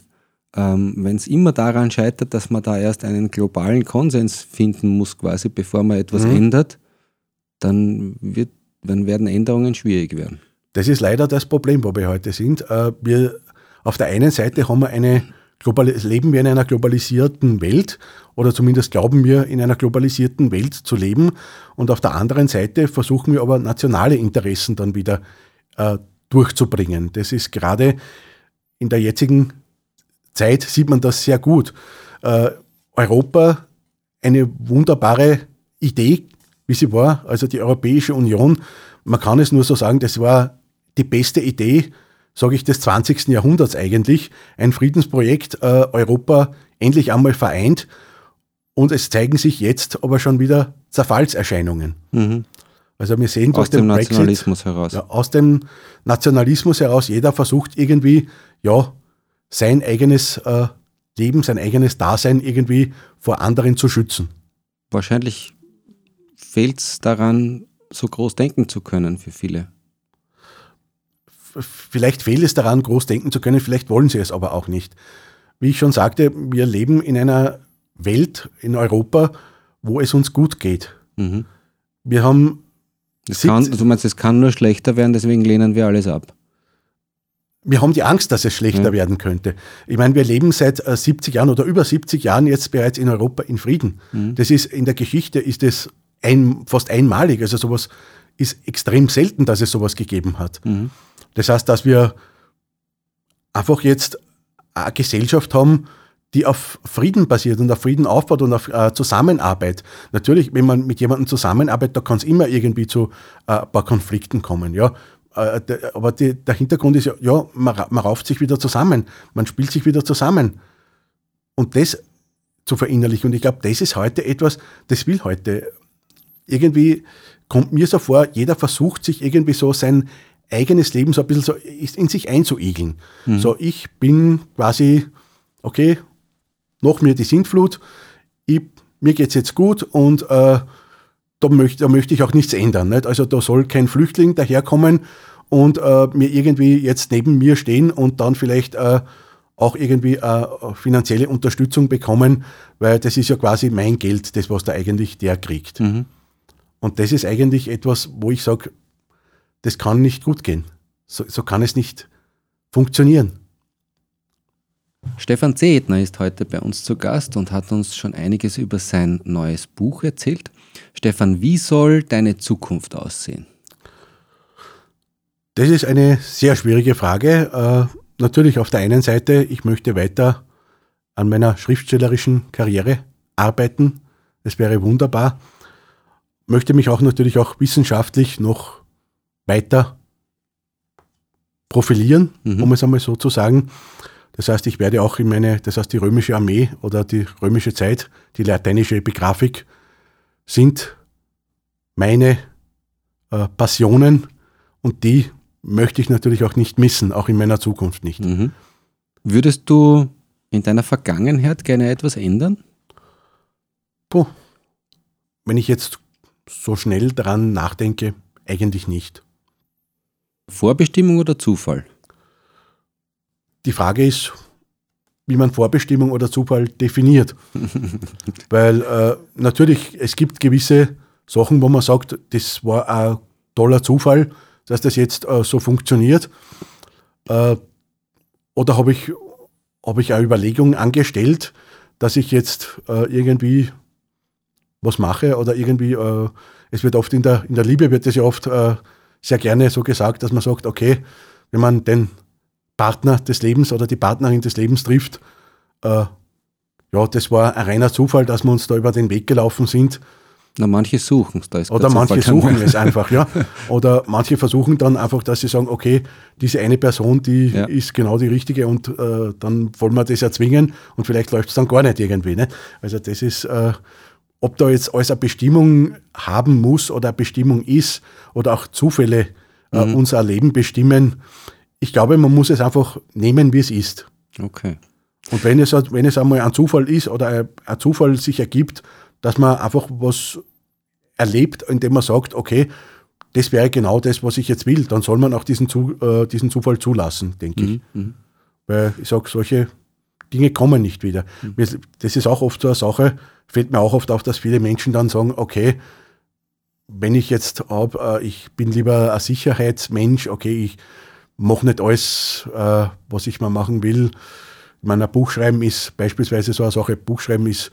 ähm, wenn es immer daran scheitert, dass man da erst einen globalen Konsens finden muss, quasi bevor man etwas mhm. ändert, dann, wird, dann werden Änderungen schwierig werden. Das ist leider das Problem, wo wir heute sind. Äh, wir, auf der einen Seite haben wir eine leben wir in einer globalisierten Welt oder zumindest glauben wir in einer globalisierten Welt zu leben und auf der anderen Seite versuchen wir aber nationale Interessen dann wieder äh, durchzubringen. Das ist gerade in der jetzigen Zeit sieht man das sehr gut. Äh, Europa, eine wunderbare Idee, wie sie war, also die Europäische Union, man kann es nur so sagen, das war die beste Idee, sage ich, des 20. Jahrhunderts eigentlich, ein Friedensprojekt äh, Europa endlich einmal vereint und es zeigen sich jetzt aber schon wieder Zerfallserscheinungen. Mhm. Also wir sehen aus dem Brexit, Nationalismus heraus. Ja, aus dem Nationalismus heraus, jeder versucht irgendwie, ja, sein eigenes äh, Leben, sein eigenes Dasein irgendwie vor anderen zu schützen. Wahrscheinlich fehlt es daran, so groß denken zu können für viele vielleicht fehlt es daran, groß denken zu können, vielleicht wollen sie es aber auch nicht. Wie ich schon sagte, wir leben in einer Welt, in Europa, wo es uns gut geht. Mhm. Wir haben. Es kann, du meinst, es kann nur schlechter werden, deswegen lehnen wir alles ab. Wir haben die Angst, dass es schlechter ja. werden könnte. Ich meine, wir leben seit 70 äh, Jahren oder über 70 Jahren jetzt bereits in Europa in Frieden. Mhm. Das ist in der Geschichte ist es ein, fast einmalig. Also sowas ist extrem selten, dass es sowas gegeben hat. Mhm. Das heißt, dass wir einfach jetzt eine Gesellschaft haben, die auf Frieden basiert und auf Frieden aufbaut und auf äh, Zusammenarbeit. Natürlich, wenn man mit jemandem zusammenarbeitet, da kann es immer irgendwie zu äh, ein paar Konflikten kommen. Ja? Äh, der, aber die, der Hintergrund ist ja, ja man, man rauft sich wieder zusammen, man spielt sich wieder zusammen. Und das zu verinnerlichen. Und ich glaube, das ist heute etwas, das will heute. Irgendwie kommt mir so vor, jeder versucht sich irgendwie so sein eigenes Leben so ein bisschen so in sich einzuigeln. Mhm. So, ich bin quasi, okay, noch mir die Sintflut, ich, mir es jetzt gut und äh, da, möchte, da möchte ich auch nichts ändern. Nicht? Also da soll kein Flüchtling daherkommen und äh, mir irgendwie jetzt neben mir stehen und dann vielleicht äh, auch irgendwie äh, finanzielle Unterstützung bekommen, weil das ist ja quasi mein Geld, das was da eigentlich der kriegt. Mhm. Und das ist eigentlich etwas, wo ich sage, das kann nicht gut gehen. So, so kann es nicht funktionieren. Stefan Zehetner ist heute bei uns zu Gast und hat uns schon einiges über sein neues Buch erzählt. Stefan, wie soll deine Zukunft aussehen? Das ist eine sehr schwierige Frage. Äh, natürlich auf der einen Seite, ich möchte weiter an meiner schriftstellerischen Karriere arbeiten. Das wäre wunderbar. Möchte mich auch natürlich auch wissenschaftlich noch weiter profilieren, mhm. um es einmal so zu sagen. Das heißt, ich werde auch in meine, das heißt, die römische Armee oder die römische Zeit, die lateinische Epigraphik sind meine äh, Passionen und die möchte ich natürlich auch nicht missen, auch in meiner Zukunft nicht. Mhm. Würdest du in deiner Vergangenheit gerne etwas ändern? Puh. Wenn ich jetzt so schnell daran nachdenke, eigentlich nicht. Vorbestimmung oder Zufall? Die Frage ist, wie man Vorbestimmung oder Zufall definiert. Weil äh, natürlich, es gibt gewisse Sachen, wo man sagt, das war ein toller Zufall, dass das jetzt äh, so funktioniert. Äh, oder habe ich, hab ich eine Überlegung angestellt, dass ich jetzt äh, irgendwie was mache oder irgendwie, äh, es wird oft in der, in der Liebe, wird es ja oft äh, sehr gerne so gesagt, dass man sagt, okay, wenn man den Partner des Lebens oder die Partnerin des Lebens trifft, äh, ja, das war ein reiner Zufall, dass wir uns da über den Weg gelaufen sind. Na, manche suchen es, da ist Oder manche suchen es einfach, ja. Oder manche versuchen dann einfach, dass sie sagen, okay, diese eine Person, die ja. ist genau die richtige und äh, dann wollen wir das erzwingen und vielleicht läuft es dann gar nicht irgendwie. Ne? Also das ist, äh, ob da jetzt alles eine Bestimmung haben muss oder eine Bestimmung ist oder auch Zufälle äh, mhm. unser Leben bestimmen, ich glaube, man muss es einfach nehmen, wie es ist. Okay. Und wenn es, wenn es einmal ein Zufall ist oder ein Zufall sich ergibt, dass man einfach was erlebt, indem man sagt, okay, das wäre genau das, was ich jetzt will, dann soll man auch diesen, zu, äh, diesen Zufall zulassen, denke mhm. ich. Mhm. Weil ich sage, solche Dinge kommen nicht wieder. Mhm. Das ist auch oft so eine Sache, fällt mir auch oft auf, dass viele Menschen dann sagen, okay, wenn ich jetzt habe, äh, ich bin lieber ein Sicherheitsmensch, okay, ich mache nicht alles, äh, was ich mal machen will. Ich meine, ein Buch schreiben ist beispielsweise so eine Sache, Buch schreiben ist,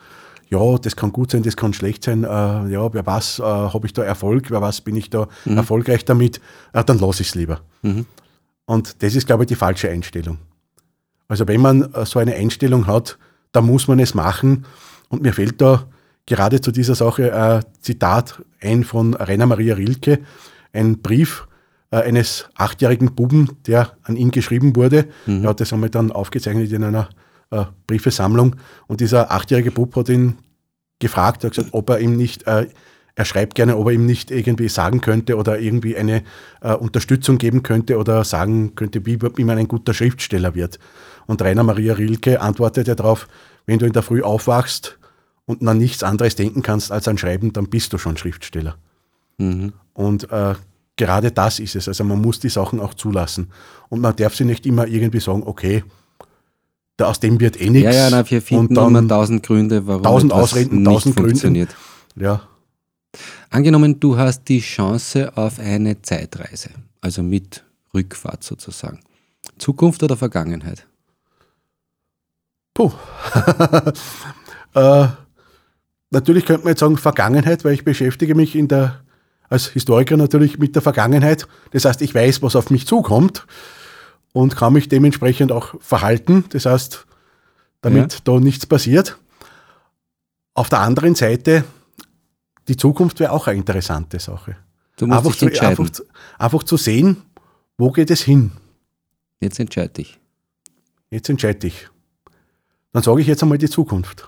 ja, das kann gut sein, das kann schlecht sein, äh, ja, wer was, äh, habe ich da Erfolg, wer was, bin ich da mhm. erfolgreich damit, dann lasse ich es lieber. Mhm. Und das ist, glaube ich, die falsche Einstellung. Also wenn man so eine Einstellung hat, dann muss man es machen. Und mir fällt da gerade zu dieser Sache ein Zitat ein von Rainer Maria Rilke, ein Brief, äh, eines achtjährigen Buben, der an ihn geschrieben wurde. Mhm. Ja, das haben wir dann aufgezeichnet in einer äh, Briefesammlung. Und dieser achtjährige Bub hat ihn gefragt, hat gesagt, ob er ihm nicht, äh, er schreibt gerne, ob er ihm nicht irgendwie sagen könnte oder irgendwie eine äh, Unterstützung geben könnte oder sagen könnte, wie, wie man ein guter Schriftsteller wird. Und Rainer Maria Rilke antwortete darauf, wenn du in der Früh aufwachst und an nichts anderes denken kannst als an Schreiben, dann bist du schon Schriftsteller. Mhm. Und äh, gerade das ist es. Also man muss die Sachen auch zulassen. Und man darf sie nicht immer irgendwie sagen, okay, da aus dem wird eh nichts. Ja, ja, na, wir finden und immer tausend Gründe, warum tausend Ausreden, tausend Gründe. Ja. Angenommen, du hast die Chance auf eine Zeitreise, also mit Rückfahrt sozusagen. Zukunft oder Vergangenheit? Puh. äh, natürlich könnte man jetzt sagen Vergangenheit, weil ich beschäftige mich in der als Historiker natürlich mit der Vergangenheit. Das heißt, ich weiß, was auf mich zukommt und kann mich dementsprechend auch verhalten. Das heißt, damit ja. da nichts passiert. Auf der anderen Seite, die Zukunft wäre auch eine interessante Sache. Du musst einfach, dich zu, einfach, einfach zu sehen, wo geht es hin. Jetzt entscheide dich. Jetzt entscheide ich. Dann sage ich jetzt einmal die Zukunft.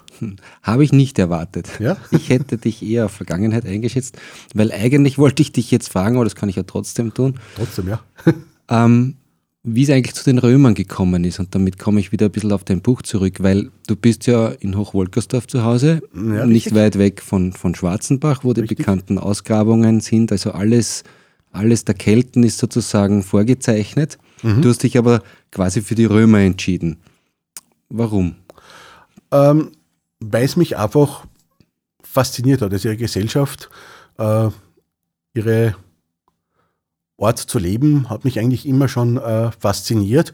Habe ich nicht erwartet. Ja? Ich hätte dich eher auf Vergangenheit eingeschätzt, weil eigentlich wollte ich dich jetzt fragen, aber das kann ich ja trotzdem tun. Trotzdem, ja. Ähm, wie es eigentlich zu den Römern gekommen ist. Und damit komme ich wieder ein bisschen auf dein Buch zurück, weil du bist ja in Hochwolkersdorf zu Hause, ja, nicht weit weg von, von Schwarzenbach, wo die richtig. bekannten Ausgrabungen sind. Also alles, alles der Kelten ist sozusagen vorgezeichnet. Mhm. Du hast dich aber quasi für die Römer entschieden. Warum? Ähm, weil es mich einfach fasziniert hat, also ihre Gesellschaft, äh, ihre Ort zu leben, hat mich eigentlich immer schon äh, fasziniert.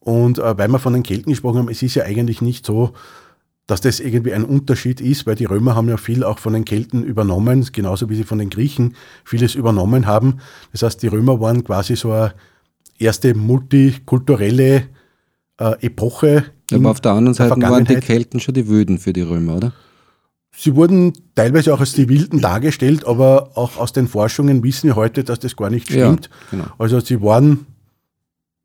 Und äh, weil wir von den Kelten gesprochen haben, es ist ja eigentlich nicht so, dass das irgendwie ein Unterschied ist, weil die Römer haben ja viel auch von den Kelten übernommen, genauso wie sie von den Griechen vieles übernommen haben. Das heißt, die Römer waren quasi so eine erste multikulturelle äh, Epoche aber auf der anderen Seite waren die Kelten schon die Wilden für die Römer, oder? Sie wurden teilweise auch als die Wilden dargestellt, aber auch aus den Forschungen wissen wir heute, dass das gar nicht stimmt. Ja, genau. Also sie waren,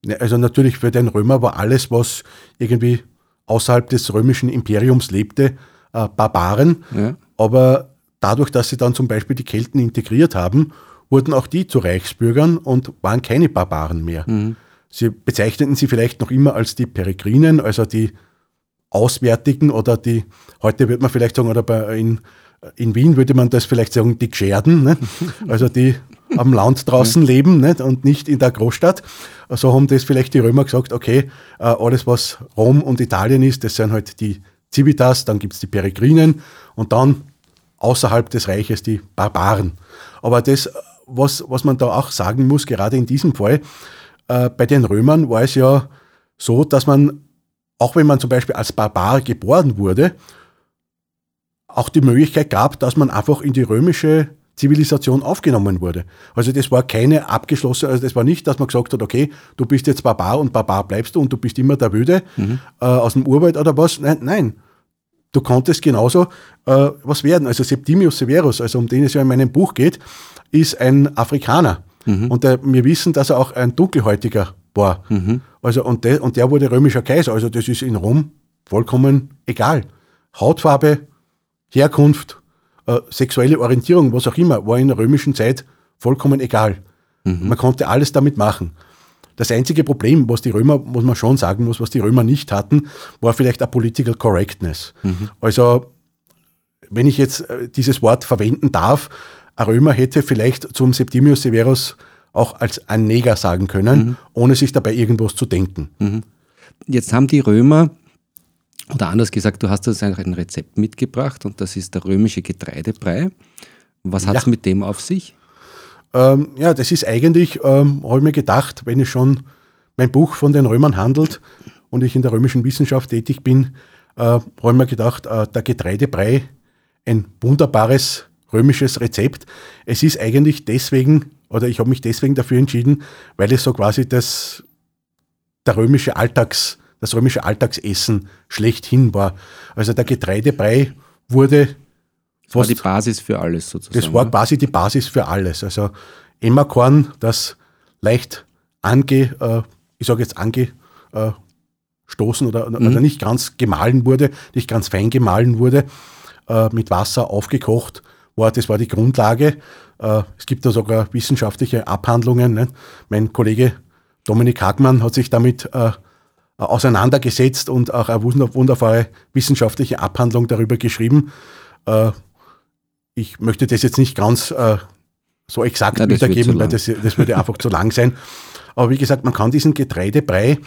ne, also natürlich für den Römer war alles, was irgendwie außerhalb des römischen Imperiums lebte, äh, Barbaren. Ja. Aber dadurch, dass sie dann zum Beispiel die Kelten integriert haben, wurden auch die zu Reichsbürgern und waren keine Barbaren mehr. Mhm. Sie bezeichneten sie vielleicht noch immer als die Peregrinen, also die Auswärtigen oder die, heute würde man vielleicht sagen, oder bei, in, in Wien würde man das vielleicht sagen, die Gescherden, ne? also die am Land draußen leben nicht? und nicht in der Großstadt. So haben das vielleicht die Römer gesagt, okay, äh, alles was Rom und Italien ist, das sind halt die Civitas, dann gibt es die Peregrinen und dann außerhalb des Reiches die Barbaren. Aber das, was, was man da auch sagen muss, gerade in diesem Fall, äh, bei den Römern war es ja so, dass man, auch wenn man zum Beispiel als Barbar geboren wurde, auch die Möglichkeit gab, dass man einfach in die römische Zivilisation aufgenommen wurde. Also das war keine abgeschlossene, also das war nicht, dass man gesagt hat, okay, du bist jetzt Barbar und Barbar bleibst du und du bist immer der Wüde mhm. äh, aus dem Urwald oder was. Nein, nein. Du konntest genauso äh, was werden. Also Septimius Severus, also um den es ja in meinem Buch geht, ist ein Afrikaner. Mhm. Und der, wir wissen, dass er auch ein Dunkelhäutiger war. Mhm. Also, und, der, und der wurde römischer Kaiser. Also das ist in Rom vollkommen egal. Hautfarbe, Herkunft, äh, sexuelle Orientierung, was auch immer, war in der römischen Zeit vollkommen egal. Mhm. Man konnte alles damit machen. Das einzige Problem, was die Römer, muss man schon sagen muss, was die Römer nicht hatten, war vielleicht eine Political Correctness. Mhm. Also, wenn ich jetzt äh, dieses Wort verwenden darf, ein Römer hätte vielleicht zum Septimius Severus auch als ein Neger sagen können, mhm. ohne sich dabei irgendwas zu denken. Mhm. Jetzt haben die Römer oder anders gesagt, du hast uns ein Rezept mitgebracht und das ist der römische Getreidebrei. Was hat es ja. mit dem auf sich? Ähm, ja, das ist eigentlich, ähm, habe ich mir gedacht, wenn es schon mein Buch von den Römern handelt und ich in der römischen Wissenschaft tätig bin, äh, habe ich mir gedacht, äh, der Getreidebrei, ein wunderbares römisches Rezept. Es ist eigentlich deswegen, oder ich habe mich deswegen dafür entschieden, weil es so quasi das, der römische Alltags, das römische Alltagsessen schlechthin war. Also der Getreidebrei wurde das war die Basis für alles sozusagen. Das war quasi die Basis für alles. Also Emmerkorn, das leicht ange, äh, ich sage jetzt angestoßen äh, oder, mhm. oder nicht ganz gemahlen wurde, nicht ganz fein gemahlen wurde, äh, mit Wasser aufgekocht war, das war die Grundlage. Äh, es gibt da sogar wissenschaftliche Abhandlungen. Ne? Mein Kollege Dominik Hagmann hat sich damit äh, auseinandergesetzt und auch eine wunderbare wissenschaftliche Abhandlung darüber geschrieben. Äh, ich möchte das jetzt nicht ganz so exakt Nein, wiedergeben, weil das, das würde einfach zu lang sein. Aber wie gesagt, man kann diesen Getreidebrei,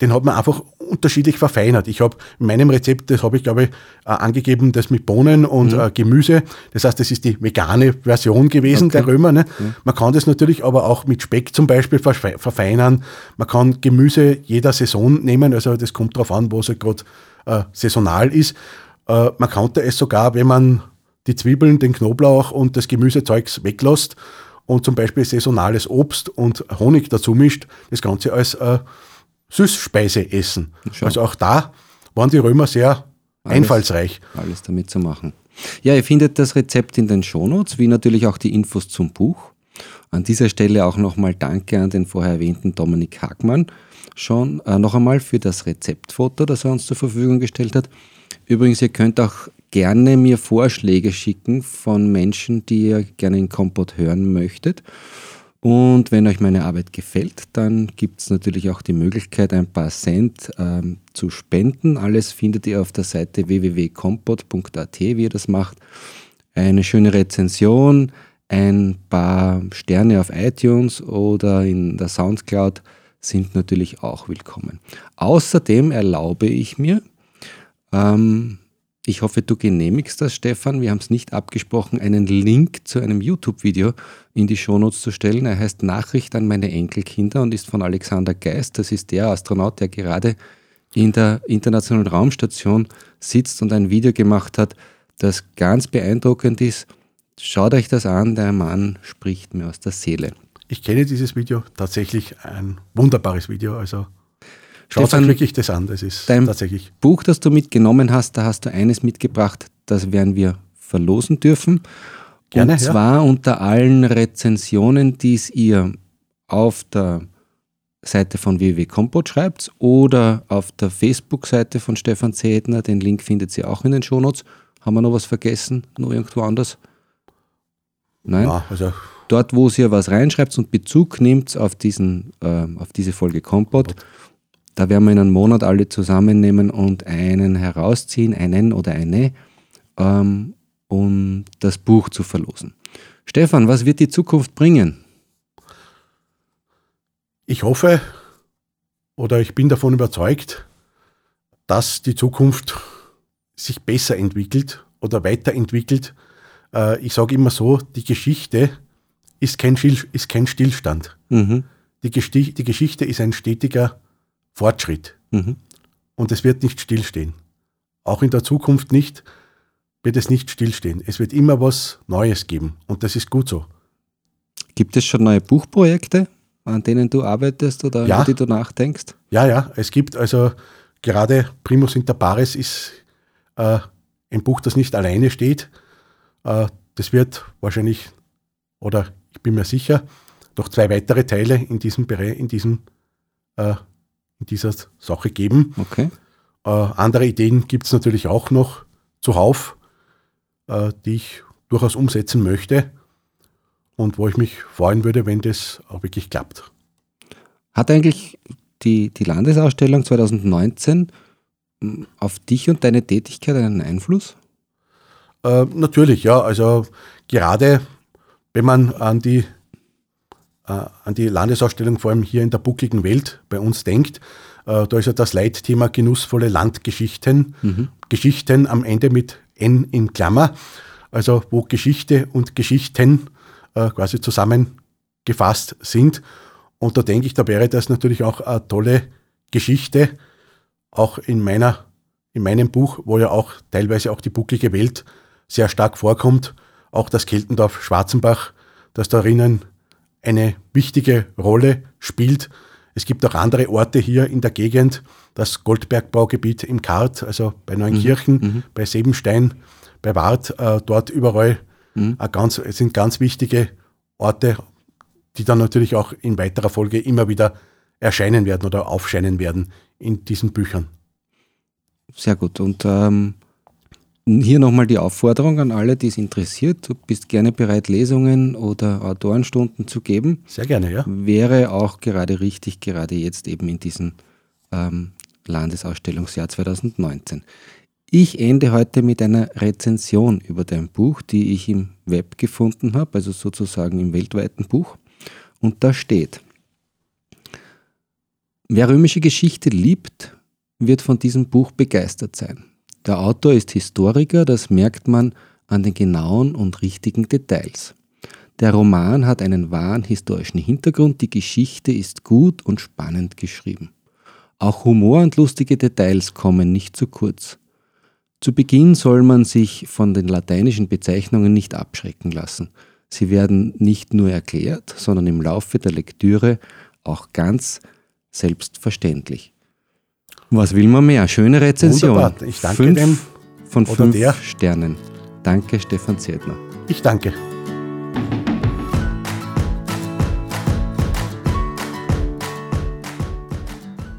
den hat man einfach unterschiedlich verfeinert. Ich habe in meinem Rezept, das habe ich glaube ich äh, angegeben, das mit Bohnen und mhm. äh, Gemüse. Das heißt, das ist die vegane Version gewesen okay. der Römer. Ne? Mhm. Man kann das natürlich aber auch mit Speck zum Beispiel verfeinern. Man kann Gemüse jeder Saison nehmen, also das kommt darauf an, wo es halt gerade äh, saisonal ist. Äh, man konnte es sogar, wenn man die Zwiebeln, den Knoblauch und das Gemüsezeugs weglässt und zum Beispiel saisonales Obst und Honig dazu mischt, das Ganze als äh, Süßspeise essen. Schau. Also auch da waren die Römer sehr alles, einfallsreich. Alles damit zu machen. Ja, ihr findet das Rezept in den Shownotes, wie natürlich auch die Infos zum Buch. An dieser Stelle auch nochmal Danke an den vorher erwähnten Dominik Hagmann schon äh, noch einmal für das Rezeptfoto, das er uns zur Verfügung gestellt hat. Übrigens, ihr könnt auch gerne mir Vorschläge schicken von Menschen, die ihr gerne in Kompott hören möchtet. Und wenn euch meine Arbeit gefällt, dann gibt es natürlich auch die Möglichkeit, ein paar Cent ähm, zu spenden. Alles findet ihr auf der Seite www.kompott.at, wie ihr das macht. Eine schöne Rezension, ein paar Sterne auf iTunes oder in der Soundcloud sind natürlich auch willkommen. Außerdem erlaube ich mir, ähm, ich hoffe, du genehmigst das, Stefan. Wir haben es nicht abgesprochen, einen Link zu einem YouTube-Video in die Shownotes zu stellen. Er heißt Nachricht an meine Enkelkinder und ist von Alexander Geist. Das ist der Astronaut, der gerade in der Internationalen Raumstation sitzt und ein Video gemacht hat, das ganz beeindruckend ist. Schaut euch das an, der Mann spricht mir aus der Seele. Ich kenne dieses Video, tatsächlich ein wunderbares Video. Also Schaut euch wirklich das an, das ist dein tatsächlich. Buch, das du mitgenommen hast, da hast du eines mitgebracht, das werden wir verlosen dürfen. Gerne, und zwar ja. unter allen Rezensionen, die es ihr auf der Seite von www.kompot schreibt oder auf der Facebook-Seite von Stefan Zedner. Den Link findet ihr auch in den Shownotes. Haben wir noch was vergessen? Noch irgendwo anders? Nein? Ja, also dort, wo ihr was reinschreibt und Bezug nehmt auf, diesen, äh, auf diese Folge Kompott, da werden wir in einem Monat alle zusammennehmen und einen herausziehen, einen oder eine, ähm, um das Buch zu verlosen. Stefan, was wird die Zukunft bringen? Ich hoffe oder ich bin davon überzeugt, dass die Zukunft sich besser entwickelt oder weiterentwickelt. Äh, ich sage immer so, die Geschichte ist kein, Stillstand. Mhm. Die, Geschichte ist ein stetiger Fortschritt. Mhm. Und es wird nicht stillstehen. Auch in der Zukunft nicht, wird es nicht stillstehen. Es wird immer was Neues geben. Und das ist gut so. Gibt es schon neue Buchprojekte, an denen du arbeitest oder ja. über die du nachdenkst? Ja, ja. Es gibt also gerade Primus inter pares ist äh, ein Buch, das nicht alleine steht. Äh, das wird wahrscheinlich, oder ich bin mir sicher, noch zwei weitere Teile in diesem Bereich, in diesem äh, in dieser Sache geben. Okay. Äh, andere Ideen gibt es natürlich auch noch zuhauf, äh, die ich durchaus umsetzen möchte und wo ich mich freuen würde, wenn das auch wirklich klappt. Hat eigentlich die, die Landesausstellung 2019 hm, auf dich und deine Tätigkeit einen Einfluss? Äh, natürlich, ja. Also gerade wenn man an die an die Landesausstellung vor allem hier in der buckligen Welt bei uns denkt, äh, da ist ja das Leitthema genussvolle Landgeschichten, mhm. Geschichten am Ende mit N in Klammer, also wo Geschichte und Geschichten äh, quasi zusammengefasst sind. Und da denke ich, da wäre das natürlich auch eine tolle Geschichte, auch in meiner, in meinem Buch, wo ja auch teilweise auch die bucklige Welt sehr stark vorkommt, auch das Keltendorf Schwarzenbach, das darin eine wichtige Rolle spielt. Es gibt auch andere Orte hier in der Gegend, das Goldbergbaugebiet im Kart, also bei Neunkirchen, mhm. mhm. bei Sebenstein, bei Wart, äh, dort überall mhm. ganz, es sind ganz wichtige Orte, die dann natürlich auch in weiterer Folge immer wieder erscheinen werden oder aufscheinen werden in diesen Büchern. Sehr gut. Und ähm, hier nochmal die Aufforderung an alle, die es interessiert. Du bist gerne bereit, Lesungen oder Autorenstunden zu geben. Sehr gerne, ja. Wäre auch gerade richtig, gerade jetzt eben in diesem ähm, Landesausstellungsjahr 2019. Ich ende heute mit einer Rezension über dein Buch, die ich im Web gefunden habe, also sozusagen im weltweiten Buch. Und da steht, wer römische Geschichte liebt, wird von diesem Buch begeistert sein. Der Autor ist Historiker, das merkt man an den genauen und richtigen Details. Der Roman hat einen wahren historischen Hintergrund, die Geschichte ist gut und spannend geschrieben. Auch Humor und lustige Details kommen nicht zu kurz. Zu Beginn soll man sich von den lateinischen Bezeichnungen nicht abschrecken lassen. Sie werden nicht nur erklärt, sondern im Laufe der Lektüre auch ganz selbstverständlich. Was will man mehr? Schöne Rezension. Wunderbar. Ich danke fünf dem von fünf der. Sternen. Danke, Stefan Zedner. Ich danke.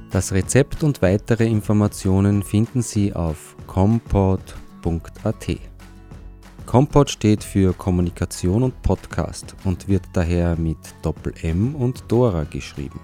Das Rezept und weitere Informationen finden Sie auf compot.at. Compot steht für Kommunikation und Podcast und wird daher mit Doppel M und Dora geschrieben.